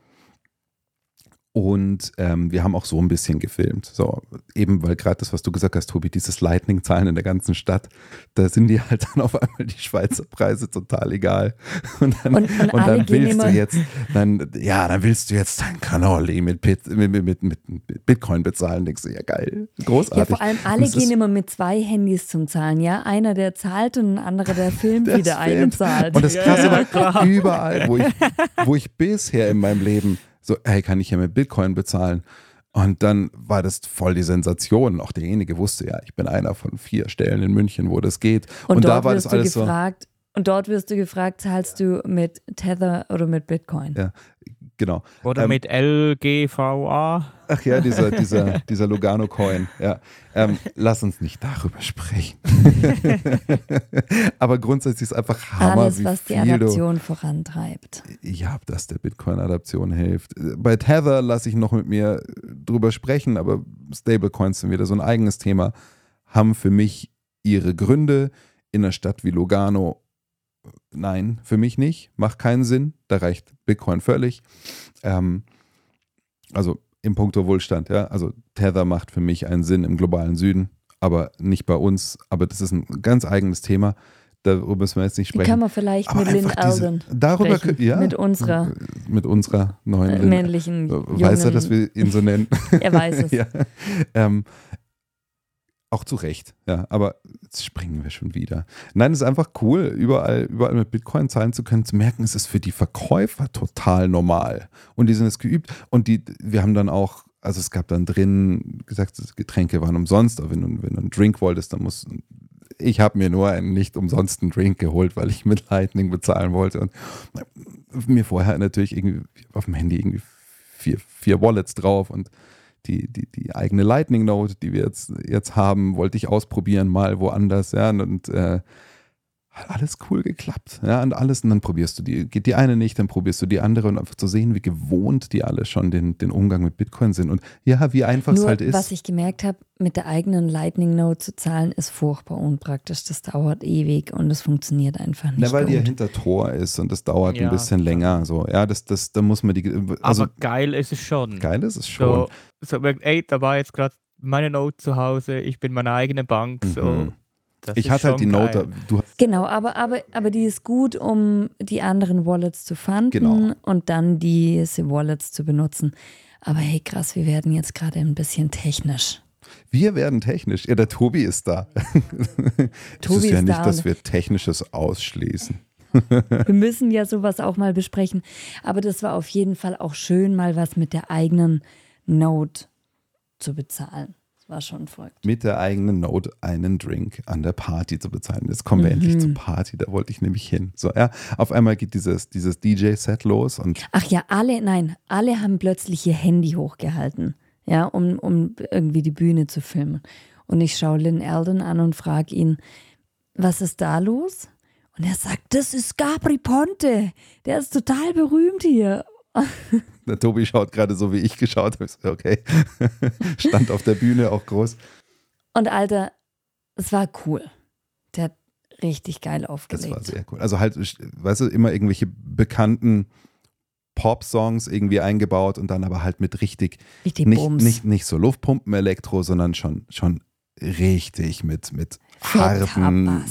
Und ähm, wir haben auch so ein bisschen gefilmt. So, eben weil gerade das, was du gesagt hast, Tobi, dieses Lightning-Zahlen in der ganzen Stadt, da sind die halt dann auf einmal die Schweizer Preise total egal. Und dann, Und- und alle dann willst du jetzt, dann, ja, dann willst du jetzt dein Cannoli mit, Bit, mit, mit, mit, mit Bitcoin bezahlen. Denkst du, ja geil, ja, großartig. vor allem Und alle gehen immer mit zwei Handys zum Zahlen, ja? Einer, der zahlt und ein anderer, der filmt, wie der eine zahlt. Und das Ja, Krasse ja, war, klar. überall, wo ich, wo ich bisher in meinem Leben so, hey, kann ich hier mit Bitcoin bezahlen? Und dann war das voll die Sensation. Auch derjenige wusste ja, ich bin einer von vier Stellen in München, wo das geht. Und, Und, dort da war das wirst du alles so. gefragt, und dort wirst du gefragt, zahlst du mit Tether oder mit Bitcoin? Ja, genau. Oder Ähm, mit LGVA. Ach ja, dieser, dieser, dieser Lugano-Coin. Ja. Ähm, lass uns nicht darüber sprechen. Aber grundsätzlich ist einfach Hammer, Alles, wie was die viel du, Adaption vorantreibt. Ja, ob das der Bitcoin-Adaption hilft. Bei Tether lasse ich noch mit mir drüber sprechen, aber Stablecoins sind wieder so ein eigenes Thema. Haben für mich ihre Gründe in einer Stadt wie Lugano. Nein, für mich nicht. Macht keinen Sinn. Da reicht Bitcoin völlig. Ähm, also im Punkto Wohlstand, ja. Also Tether macht für mich einen Sinn im globalen Süden, aber nicht bei uns. Aber das ist ein ganz eigenes Thema. Darüber müssen wir jetzt nicht sprechen. kann man vielleicht Aber mit Lynn Alden darüber sprechen, ja, mit unserer mit unserer neuen äh, männlichen Weiß er, jungen- dass wir ihn so nennen? Er weiß es. ja. ähm, auch zu Recht, ja. Aber jetzt springen wir schon wieder. Nein, es ist einfach cool, überall, überall mit Bitcoin zahlen zu können, zu merken, es ist für die Verkäufer total normal. Und die sind es geübt. Und die, wir haben dann auch, also es gab dann drin gesagt, Getränke waren umsonst, aber wenn du, wenn du einen Drink wolltest, dann musst ich habe mir nur einen nicht umsonsten Drink geholt, weil ich mit Lightning bezahlen wollte und mir vorher natürlich irgendwie auf dem Handy irgendwie vier, vier Wallets drauf und die, die, die eigene Lightning Note, die wir jetzt, jetzt haben, wollte ich ausprobieren, mal woanders, ja, und, äh, hat alles cool geklappt, ja, und alles, und dann probierst du die, geht die eine nicht, dann probierst du die andere und einfach zu sehen, wie gewohnt die alle schon den, den Umgang mit Bitcoin sind und ja, wie einfach es Nur, halt ist. was ich gemerkt habe, mit der eigenen Lightning Note zu zahlen, ist furchtbar unpraktisch. Das dauert ewig und es funktioniert einfach nicht Na, weil die ja gut. hinter Tor ist und das dauert Ja, ein bisschen länger. So, ja, das, das, da muss man die. Also aber geil ist es schon. geil ist es schon. So, so ey, da war jetzt gerade meine Note zu Hause, ich bin meine eigene Bank. So. Mhm. Das Ich hatte halt die Note. Genau, aber, aber, aber die ist gut, um die anderen Wallets zu fanden Genau. und dann diese Wallets zu benutzen. Aber hey, krass, wir werden jetzt gerade ein bisschen technisch. wir werden technisch. Ja, der Tobi ist da. es Tobi ist ja ist nicht, da. dass wir Technisches ausschließen. Wir müssen ja sowas auch mal besprechen. Aber das war auf jeden Fall auch schön, mal was mit der eigenen Note zu bezahlen. War schon verrückt. Mit der eigenen Note einen Drink an der Party zu bezahlen. Jetzt kommen wir endlich Mhm. zur Party, da wollte ich nämlich hin. So, ja, auf einmal geht dieses, dieses DJ-Set los und Ach ja, alle, nein, alle haben plötzlich ihr Handy hochgehalten, ja, um, um irgendwie die Bühne zu filmen. Und ich schaue Lynn Alden an und frage ihn, was ist da los? Und er sagt, das ist Gabri Ponte, der ist total berühmt hier. der Tobi schaut gerade so, wie ich geschaut habe. Okay, stand auf der Bühne auch groß. Und Alter, es war cool. Der hat richtig geil Das aufgelegt. war sehr cool. Also halt, weißt du, immer irgendwelche bekannten Pop-Songs irgendwie eingebaut und dann aber halt mit richtig, richtig nicht, nicht, nicht so Luftpumpen-Elektro, sondern schon, schon richtig mit, mit harten,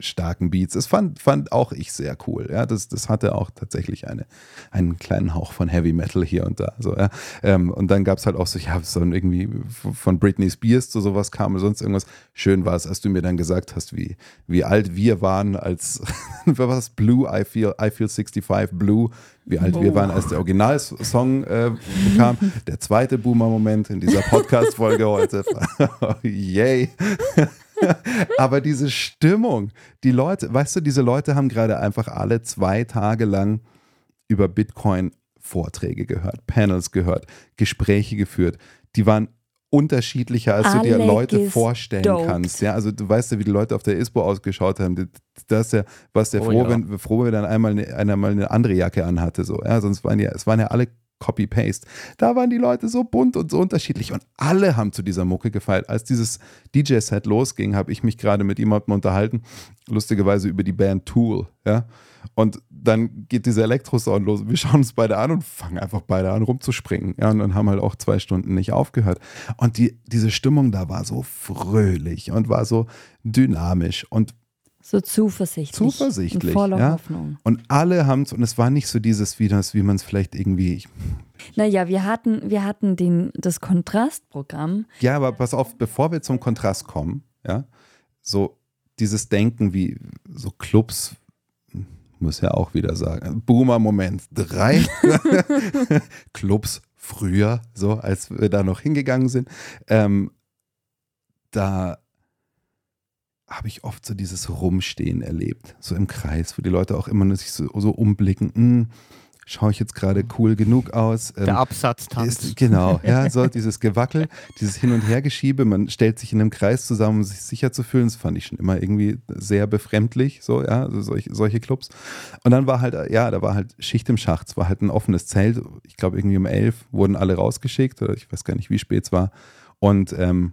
starken Beats. Das fand, fand auch ich sehr cool. Ja, das, das hatte auch tatsächlich eine, einen kleinen Hauch von Heavy Metal hier und da. So, ja. ähm, und dann gab es halt auch so, ja, so ein irgendwie von Britney Spears zu sowas kam oder sonst irgendwas. Schön war es, als du mir dann gesagt hast, wie, wie alt wir waren, als was? Blue, I feel, I feel 65 Blue, wie alt wir Oh. waren, als der Originalsong äh, kam. Der zweite Boomer-Moment in dieser Podcast-Folge heute. Yay. Aber diese Stimmung, die Leute, weißt du, diese Leute haben gerade einfach alle zwei Tage lang über Bitcoin Vorträge gehört, Panels gehört, Gespräche geführt. Die waren unterschiedlicher, als du dir Alle Leute vorstellen gestoked. kannst. Ja, also du weißt ja, wie die Leute auf der ISPO ausgeschaut haben. Das ist ja, warst ja Oh froh, ja. wenn froh, wenn dann einmal eine, einer mal eine andere Jacke anhatte. So. Ja, sonst waren ja, es waren ja alle Copy-Paste. Da waren die Leute so bunt und so unterschiedlich und alle haben zu dieser Mucke gefeilt. Als dieses DJ-Set losging, habe ich mich gerade mit jemandem unterhalten, lustigerweise über die Band Tool, ja. Und dann geht dieser Elektrosound los. Wir schauen uns beide an und fangen einfach beide an rumzuspringen. Ja, und dann haben halt auch zwei Stunden nicht aufgehört. Und die, diese Stimmung da war so fröhlich und war so dynamisch und So zuversichtlich. Zuversichtlich, Und voller ja. Hoffnung. und alle haben es, und es war nicht so dieses, wie, das, wie man es vielleicht irgendwie, ich, Naja, wir hatten, wir hatten den, das Kontrastprogramm. Ja, aber pass auf, bevor wir zum Kontrast kommen, ja, so dieses Denken wie so Clubs, muss ja auch wieder sagen, Boomer-Moment, drei Clubs früher, so als wir da noch hingegangen sind, ähm, da habe ich oft so dieses Rumstehen erlebt, so im Kreis, wo die Leute auch immer nur sich so, so umblicken, hm, schaue ich jetzt gerade cool genug aus? Der Ähm, Absatztanz. ist, genau, ja, so dieses Gewackel, dieses Hin- und Hergeschiebe, man stellt sich in einem Kreis zusammen, um sich sicher zu fühlen, das fand ich schon immer irgendwie sehr befremdlich, so, ja, also solche, solche Clubs. Und dann war halt, ja, da war halt Schicht im Schacht, es war halt ein offenes Zelt, ich glaube irgendwie um elf wurden alle rausgeschickt, oder ich weiß gar nicht, wie spät es war. Und ähm,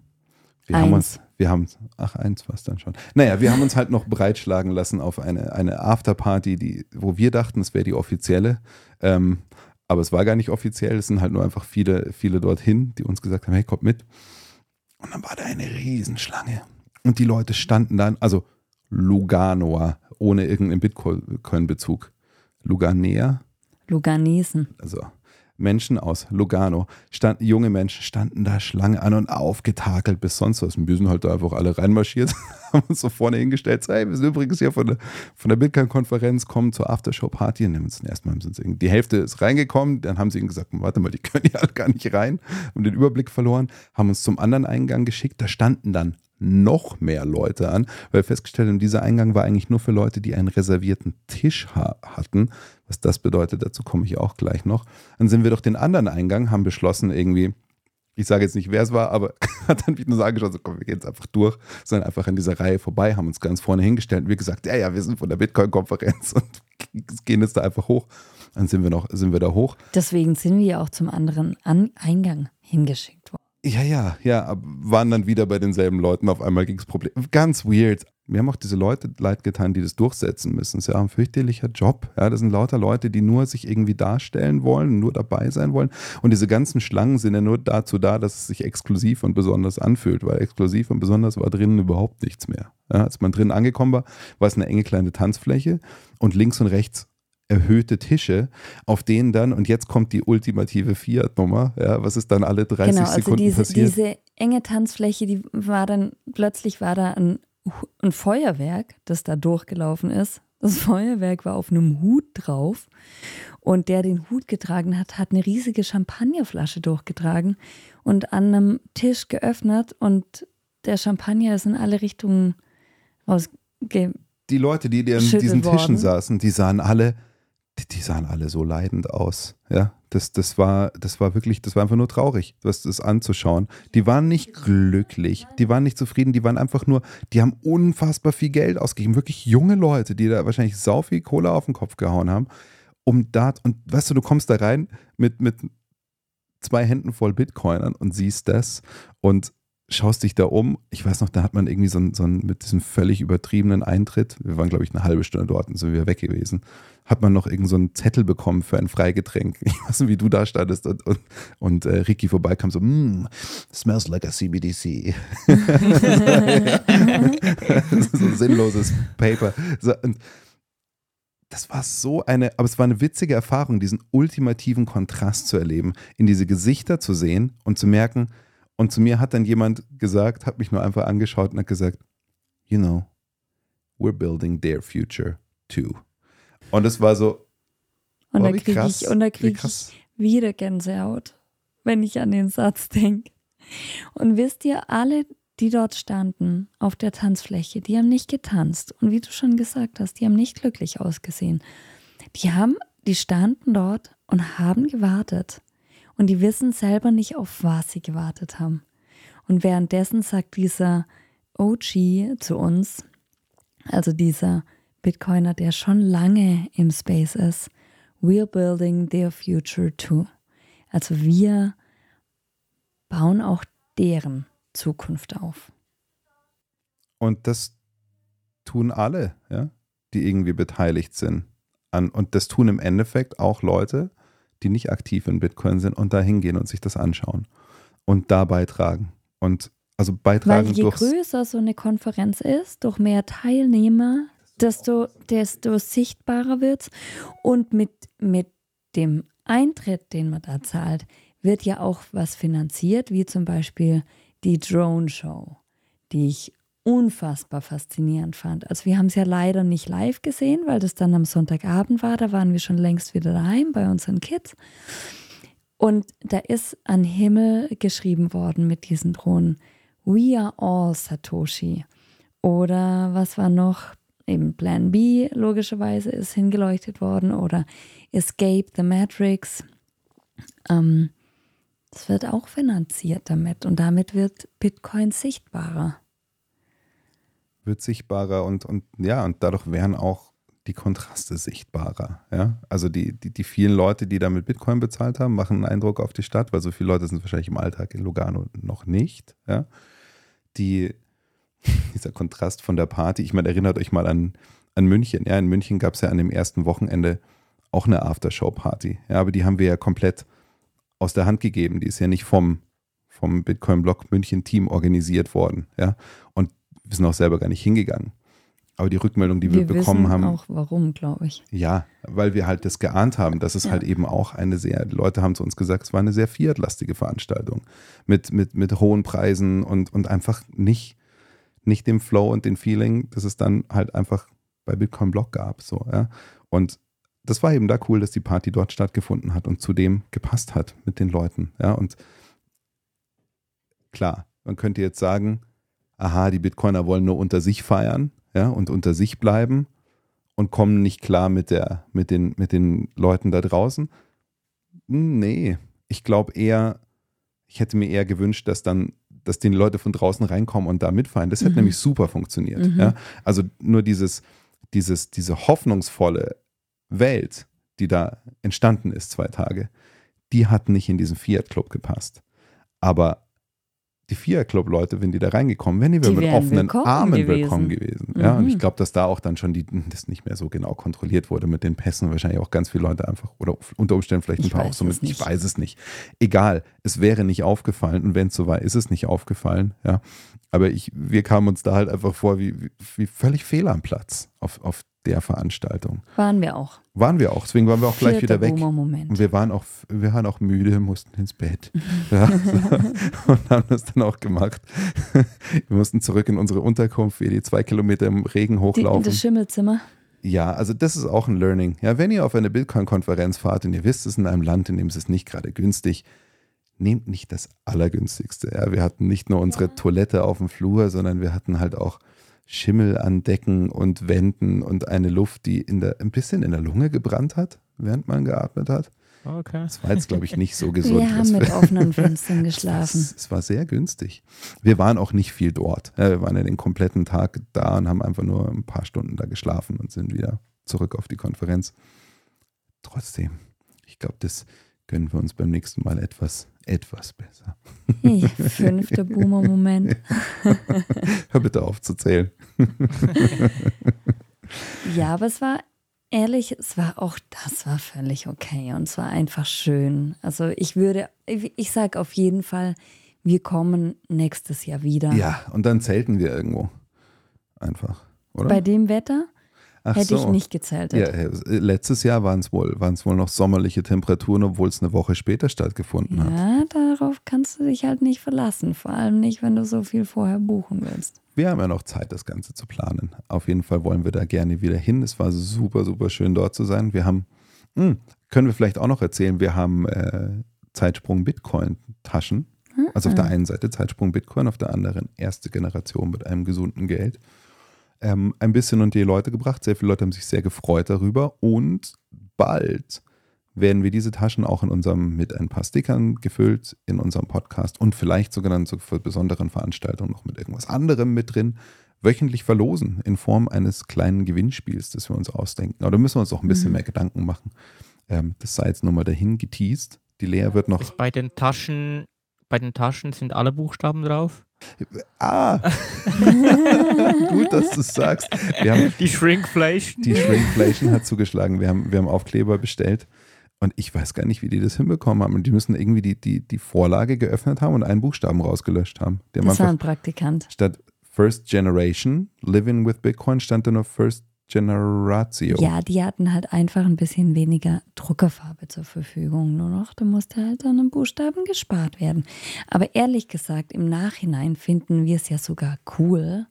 wir haben Eins. uns, wir haben, ach, eins war es dann schon. Naja, wir haben uns halt noch breitschlagen lassen auf eine, eine Afterparty, die, wo wir dachten, es wäre die offizielle. Ähm, aber es war gar nicht offiziell, es sind halt nur einfach viele, viele dorthin, die uns gesagt haben, hey, kommt mit. Und dann war da eine Riesenschlange. Und die Leute standen dann, also Luganoa, ohne irgendeinen Bitcoin-Bezug. Luganea, Luganesen. also Menschen aus Lugano, standen, junge Menschen standen da Schlange an und aufgetakelt bis sonst was. Wir sind halt da einfach alle reinmarschiert, haben uns so vorne hingestellt, hey, wir sind übrigens hier von der, von der Bitcoin-Konferenz, kommen zur Aftershow-Party und nehmen uns uns irgendwie- die Hälfte ist reingekommen, dann haben sie ihnen gesagt, warte mal, die können ja alle gar nicht rein, haben den Überblick verloren, haben uns zum anderen Eingang geschickt, da standen dann noch mehr Leute an, weil festgestellt haben, dieser Eingang war eigentlich nur für Leute, die einen reservierten Tisch ha hatten. Was das bedeutet, dazu komme ich auch gleich noch. Dann sind wir durch den anderen Eingang, haben beschlossen, irgendwie, ich sage jetzt nicht, wer es war, aber hat dann wieder so angeschaut, so komm, wir gehen jetzt einfach durch, sind einfach an dieser Reihe vorbei, haben uns ganz vorne hingestellt und wir gesagt, ja, ja, wir sind von der Bitcoin-Konferenz und gehen jetzt da einfach hoch. Dann sind wir noch, sind wir da hoch. Deswegen sind wir ja auch zum anderen An Eingang hingeschickt worden. Ja, ja, ja, waren dann wieder bei denselben Leuten. Auf einmal ging es Problem. Ganz weird. Mir haben auch diese Leute leid getan, die das durchsetzen müssen. Das ist ja ein fürchterlicher Job. Ja, das sind lauter Leute, die nur sich irgendwie darstellen wollen, nur dabei sein wollen. Und diese ganzen Schlangen sind ja nur dazu da, dass es sich exklusiv und besonders anfühlt, weil exklusiv und besonders war drinnen überhaupt nichts mehr. Ja, als man drinnen angekommen war, war es eine enge kleine Tanzfläche und links und rechts erhöhte Tische, auf denen dann, und jetzt kommt die ultimative Fiat-Nummer, ja, was ist dann alle 30 genau, also Sekunden diese, passiert? diese enge Tanzfläche, die war dann, plötzlich war da ein, ein Feuerwerk, das da durchgelaufen ist. Das Feuerwerk war auf einem Hut drauf und der den Hut getragen hat, hat eine riesige Champagnerflasche durchgetragen und an einem Tisch geöffnet und der Champagner ist in alle Richtungen rausge... die Leute, die an diesen Tischen worden. saßen, die sahen alle, die, die sahen alle so leidend aus. Ja, das, das war, das war wirklich, das war einfach nur traurig, das, das anzuschauen. Die waren nicht glücklich, die waren nicht zufrieden, die waren einfach nur, die haben unfassbar viel Geld ausgegeben. Wirklich junge Leute, die da wahrscheinlich sau viel Kohle auf den Kopf gehauen haben, um da, und weißt du, du kommst da rein mit, mit zwei Händen voll Bitcoinern und siehst das und schaust dich da um. Ich weiß noch, da hat man irgendwie so einen, so einen mit diesem völlig übertriebenen Eintritt, wir waren, glaube ich, eine halbe Stunde dort und sind wieder weg gewesen, hat man noch irgend so einen Zettel bekommen für ein Freigetränk. Ich weiß nicht, wie du da standest und, und, und äh, Ricky vorbeikam, so, mm, smells like a CBDC. so ein sinnloses Paper. So, das war so eine, aber es war eine witzige Erfahrung, diesen ultimativen Kontrast zu erleben, in diese Gesichter zu sehen und zu merken, und zu mir hat dann jemand gesagt, hat mich nur einfach angeschaut und hat gesagt, you know, we're building their future too. Und es war so, Und Oh, da wie kriege krass, ich, und da wie krieg krass. ich wieder Gänsehaut, wenn ich an den Satz denke. Und wisst ihr, alle, die dort standen auf der Tanzfläche, die haben nicht getanzt. Und wie du schon gesagt hast, die haben nicht glücklich ausgesehen. Die haben, die standen dort und haben gewartet. Und die wissen selber nicht, auf was sie gewartet haben. Und währenddessen sagt dieser OG zu uns, also dieser Bitcoiner, der schon lange im Space ist, we're building their future too. Also wir bauen auch deren Zukunft auf. Und das tun alle, ja, die irgendwie beteiligt sind. An, und das tun im Endeffekt auch Leute, die nicht aktiv in Bitcoin sind und da hingehen und sich das anschauen und da beitragen. Und also beitragen Weil je größer so eine Konferenz ist, durch mehr Teilnehmer, desto, desto sichtbarer wird Und mit, mit dem Eintritt, den man da zahlt, wird ja auch was finanziert, wie zum Beispiel die Drone Show, die ich unfassbar faszinierend fand. Also wir haben es ja leider nicht live gesehen, weil das dann am Sonntagabend war. Da waren wir schon längst wieder daheim bei unseren Kids. Und da ist an Himmel geschrieben worden mit diesen Drohnen. We are all Satoshi. Oder was war noch? Eben Plan B, logischerweise, ist hingeleuchtet worden. Oder Escape the Matrix. Ähm, das wird auch finanziert damit. Und damit wird Bitcoin sichtbarer. Wird sichtbarer und, und ja, und dadurch werden auch die Kontraste sichtbarer. Ja? Also die, die, die vielen Leute, die da mit Bitcoin bezahlt haben, machen einen Eindruck auf die Stadt, weil so viele Leute sind wahrscheinlich im Alltag in Lugano noch nicht. Ja? Die, dieser Kontrast von der Party, ich meine, erinnert euch mal an, an München. Ja, in München gab es ja an dem ersten Wochenende auch eine Aftershow-Party. Ja, aber die haben wir ja komplett aus der Hand gegeben. Die ist ja nicht vom, vom Bitcoin-Block München-Team organisiert worden. Ja, und wir sind auch selber gar nicht hingegangen. Aber die Rückmeldung, die wir, wir bekommen haben, auch warum, glaube ich. ja, weil wir halt das geahnt haben, dass es Ja. halt eben auch eine sehr, die Leute haben zu uns gesagt, es war eine sehr Fiat-lastige Veranstaltung mit, mit, mit hohen Preisen und, und einfach nicht, nicht dem Flow und dem Feeling, das es dann halt einfach bei Bitcoin Block gab. So, ja. Und das war eben da cool, dass die Party dort stattgefunden hat und zudem gepasst hat mit den Leuten. Ja, und klar, man könnte jetzt sagen, aha, die Bitcoiner wollen nur unter sich feiern, ja, und unter sich bleiben und kommen nicht klar mit, der, mit, den, mit den Leuten da draußen. Nee, ich glaube eher, ich hätte mir eher gewünscht, dass dann, dass die Leute von draußen reinkommen und da mitfeiern. Das hätte Mhm. nämlich super funktioniert. Mhm. Ja? Also nur dieses, dieses, diese hoffnungsvolle Welt, die da entstanden ist, zwei Tage, die hat nicht in diesen Fiat-Club gepasst. Aber die Fiat-Club-Leute, wenn die da reingekommen wären, die wären mit offenen willkommen Armen gewesen. willkommen gewesen. Ja, und Mhm. ich glaube, dass da auch dann schon die, das nicht mehr so genau kontrolliert wurde mit den Pässen. Wahrscheinlich auch ganz viele Leute einfach, oder unter Umständen vielleicht ein Ich paar auch so mit, ich weiß es nicht. Egal, es wäre nicht aufgefallen und wenn es so war, ist es nicht aufgefallen. Ja. Aber ich, wir kamen uns da halt einfach vor wie, wie, wie völlig fehl am Platz auf, auf der Veranstaltung. Waren wir auch. Waren wir auch, deswegen waren wir auch gleich Vierter wieder weg. Und wir waren auch, wir waren auch müde, mussten ins Bett. Ja, so. Und haben das dann auch gemacht. Wir mussten zurück in unsere Unterkunft, wir die zwei Kilometer im Regen Die, hochlaufen. das Schimmelzimmer. Ja, also das ist auch ein Learning. Ja, wenn ihr auf eine Bitcoin-Konferenz fahrt und ihr wisst, es ist in einem Land, in dem es nicht gerade günstig, nehmt nicht das Allergünstigste. Ja, wir hatten nicht nur unsere Toilette auf dem Flur, sondern wir hatten halt auch Schimmel an Decken und Wänden und eine Luft, die in der, ein bisschen in der Lunge gebrannt hat, während man geatmet hat. Okay. Das war jetzt, glaube ich, nicht so gesund. Wir haben mit offenen Fenstern geschlafen. es, war sehr günstig. Wir waren auch nicht viel dort. Wir waren ja den kompletten Tag da und haben einfach nur ein paar Stunden da geschlafen und sind wieder zurück auf die Konferenz. Trotzdem, ich glaube, das gönnen wir uns beim nächsten Mal etwas etwas besser. Hey, fünfter Boomer-Moment. Hör bitte auf zu zählen. Ja, aber es war ehrlich, es war auch, das war völlig okay und es war einfach schön. Also ich würde, ich, ich sage auf jeden Fall, wir kommen nächstes Jahr wieder. Ja, und dann zelten wir irgendwo. Einfach, oder? Bei dem Wetter Ach hätte ich so. nicht gezeltet. Ja, äh, letztes Jahr waren es wohl, waren's wohl noch sommerliche Temperaturen, obwohl es eine Woche später stattgefunden hat. Ja, darauf kannst du dich halt nicht verlassen. Vor allem nicht, wenn du so viel vorher buchen willst. Wir haben ja noch Zeit, das Ganze zu planen. Auf jeden Fall wollen wir da gerne wieder hin. Es war super, super schön dort zu sein. Wir haben, hm, können wir vielleicht auch noch erzählen, wir haben äh, Zeitsprung Bitcoin-Taschen. Also auf der einen Seite Zeitsprung Bitcoin, auf der anderen erste Generation mit einem gesunden Geld. Ähm, ein bisschen unter die Leute gebracht. Sehr viele Leute haben sich sehr gefreut darüber. Und bald werden wir diese Taschen auch in unserem, mit ein paar Stickern gefüllt, in unserem Podcast und vielleicht sogar dann für besonderen Veranstaltungen noch mit irgendwas anderem mit drin, wöchentlich verlosen in Form eines kleinen Gewinnspiels, das wir uns ausdenken. Aber da müssen wir uns auch ein bisschen mehr Gedanken machen. Ähm, das sei jetzt nochmal dahin geteased. Die Lea wird noch. Ist bei den Taschen, bei den Taschen sind alle Buchstaben drauf. Ah! Gut, dass du es sagst. Wir haben, Die Shrinkflation. die Shrinkflation hat zugeschlagen. Wir haben, wir haben Aufkleber bestellt. Und ich weiß gar nicht, wie die das hinbekommen haben. Und die müssen irgendwie die, die, die Vorlage geöffnet haben und einen Buchstaben rausgelöscht haben. Haben Das war ein Praktikant. statt First Generation Living with Bitcoin stand da nur First Generatio. Ja, die hatten halt einfach ein bisschen weniger Druckerfarbe zur Verfügung nur noch. Da musste halt an den Buchstaben gespart werden. Aber ehrlich gesagt, im Nachhinein finden wir es ja sogar cool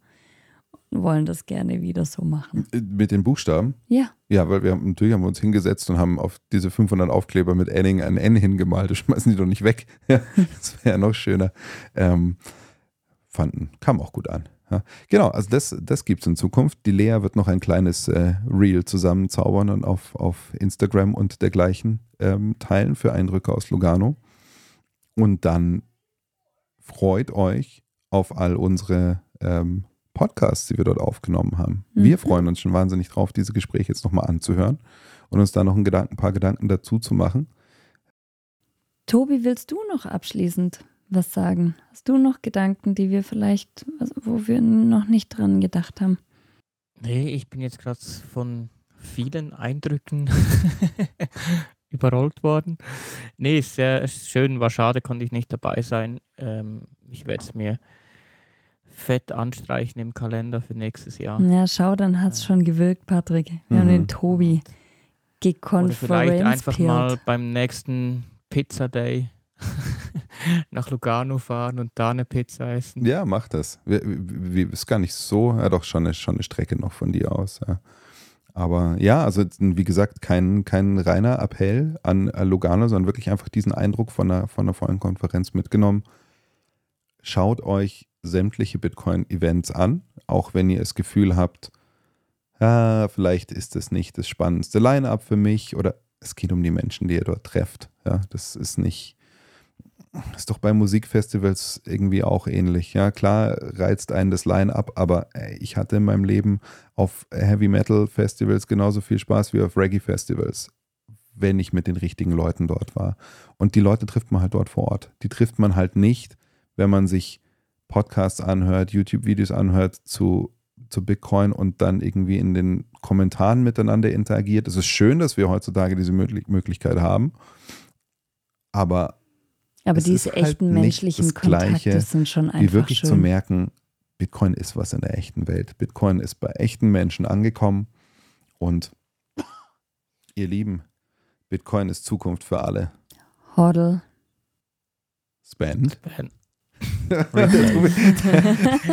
und wollen das gerne wieder so machen. Äh, Mit den Buchstaben? Ja, Ja, weil wir haben, natürlich haben wir uns hingesetzt und haben auf diese 500 Aufkleber mit Enning ein N hingemalt. Das schmeißen die doch nicht weg. Das wäre ja noch schöner. Ähm, fanden, kam auch gut an. Ja. Genau, also das, das gibt es in Zukunft. Die Lea wird noch ein kleines äh, Reel zusammenzaubern und auf, auf Instagram und dergleichen ähm, teilen für Eindrücke aus Lugano. Und dann freut euch auf all unsere ähm, Podcasts, die wir dort aufgenommen haben. Wir Mhm. freuen uns schon wahnsinnig drauf, diese Gespräche jetzt nochmal anzuhören und uns da noch ein, Gedanken, ein paar Gedanken dazu zu machen. Tobi, willst du noch abschließend was sagen? Hast du noch Gedanken, die wir vielleicht, also wo wir noch nicht dran gedacht haben? Nee, ich bin jetzt gerade von vielen Eindrücken überrollt worden. Nee, ist sehr schön, war schade, konnte ich nicht dabei sein. Ähm, ich werde es mir fett anstreichen im Kalender für nächstes Jahr. Ja, schau, dann hat es schon gewirkt, Patrick. Wir haben Mhm. den Tobi Oder vielleicht einfach mal beim nächsten Pizza Day nach Lugano fahren und da eine Pizza essen. Ja, mach das. Wir, wir, ist gar nicht so, ja doch schon eine, schon eine Strecke noch von dir aus. Ja. Aber ja, also wie gesagt, kein, kein reiner Appell an äh, Lugano, sondern wirklich einfach diesen Eindruck von einer, von einer vollen Konferenz mitgenommen. Schaut euch sämtliche Bitcoin-Events an, auch wenn ihr das Gefühl habt, ah, vielleicht ist es nicht das spannendste Line-up für mich oder es geht um die Menschen, die ihr dort trefft. Ja, das ist nicht, ist doch bei Musikfestivals irgendwie auch ähnlich. Ja, klar reizt einen das Line-up, aber ich hatte in meinem Leben auf Heavy Metal Festivals genauso viel Spaß wie auf Reggae Festivals, wenn ich mit den richtigen Leuten dort war. Und die Leute trifft man halt dort vor Ort. Die trifft man halt nicht, wenn man sich Podcasts anhört, YouTube-Videos anhört zu, zu Bitcoin und dann irgendwie in den Kommentaren miteinander interagiert. Es ist schön, dass wir heutzutage diese Möglich Möglichkeit haben, aber Aber es diese halt echten nicht menschlichen das Gleiche, Kontakte sind schon wie einfach wirklich schön. zu merken, Bitcoin ist was in der echten Welt. Bitcoin ist bei echten Menschen angekommen und ihr Lieben, Bitcoin ist Zukunft für alle. Hodl. Spend. Ben.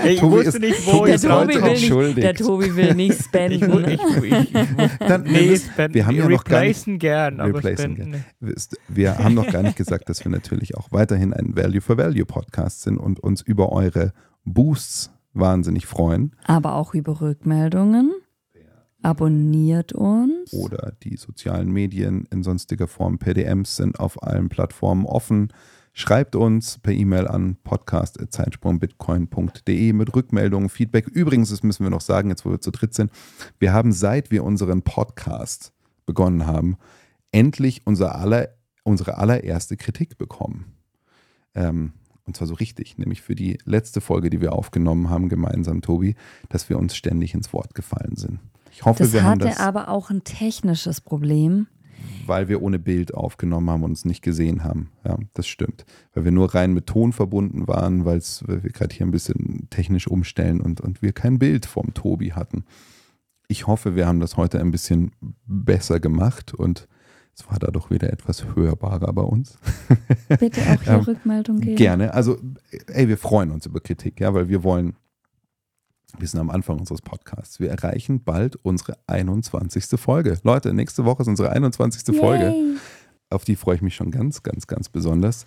Ich Tobi wusste ist- nicht, wo Tobi Der ich ist Tobi, heute will nicht, der Tobi will nicht Ich, spenden. ich, ich, ich, Dann, wir, nee, wissen- spenden. wir haben ja noch gar nicht, replacen gern, aber Replacen spenden. nicht. wisst- wir haben noch gar nicht gesagt, dass wir natürlich auch weiterhin ein Value for Value Podcast sind und uns über eure Boosts wahnsinnig freuen Aber auch über Rückmeldungen. Abonniert uns. oder die sozialen Medien in sonstiger Form. PDMs sind auf allen Plattformen offen. Schreibt uns per E-Mail an podcast.zeitsprungbitcoin.de mit Rückmeldungen, Feedback. Übrigens, das müssen wir noch sagen, jetzt wo wir zu dritt sind, wir haben seit wir unseren Podcast begonnen haben, endlich unser aller, unsere allererste Kritik bekommen. Ähm, und zwar so richtig, nämlich für die letzte Folge, die wir aufgenommen haben, gemeinsam, Tobi, dass wir uns ständig ins Wort gefallen sind. Ich hoffe, Das wir haben hatte das, aber auch ein technisches Problem. Weil wir ohne Bild aufgenommen haben und uns nicht gesehen haben. Ja, das stimmt. Weil wir nur rein mit Ton verbunden waren, weil wir gerade hier ein bisschen technisch umstellen und, und wir kein Bild vom Tobi hatten. Ich hoffe, wir haben das heute ein bisschen besser gemacht und es war dadurch wieder etwas hörbarer bei uns. Bitte auch hier Ähm, Rückmeldung geben. Gerne. Also, ey, wir freuen uns über Kritik, ja, weil wir wollen, wir sind am Anfang unseres Podcasts. Wir erreichen bald unsere 21. Folge. Leute, nächste Woche ist unsere 21. Folge. Yay. Auf die freue ich mich schon ganz, ganz, ganz besonders.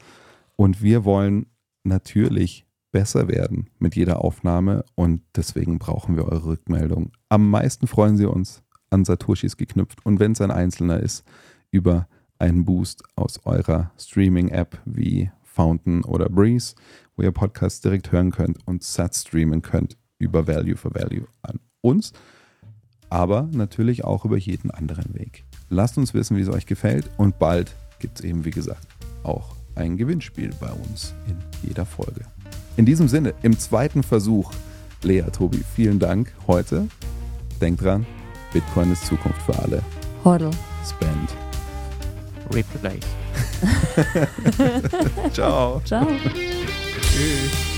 Und wir wollen natürlich besser werden mit jeder Aufnahme und deswegen brauchen wir eure Rückmeldung. Am meisten freuen sie uns an Satoshis geknüpft und wenn es ein einzelner ist, über einen Boost aus eurer Streaming-App wie Fountain oder Breeze, wo ihr Podcasts direkt hören könnt und Sats streamen könnt über Value for Value an uns, aber natürlich auch über jeden anderen Weg. Lasst uns wissen, wie es euch gefällt und bald gibt es eben, wie gesagt, auch ein Gewinnspiel bei uns in jeder Folge. In diesem Sinne, im zweiten Versuch, Lea, Tobi, vielen Dank heute. Denkt dran, Bitcoin ist Zukunft für alle. Hoddle. Spend. Replace. Ciao. Ciao. Tschüss.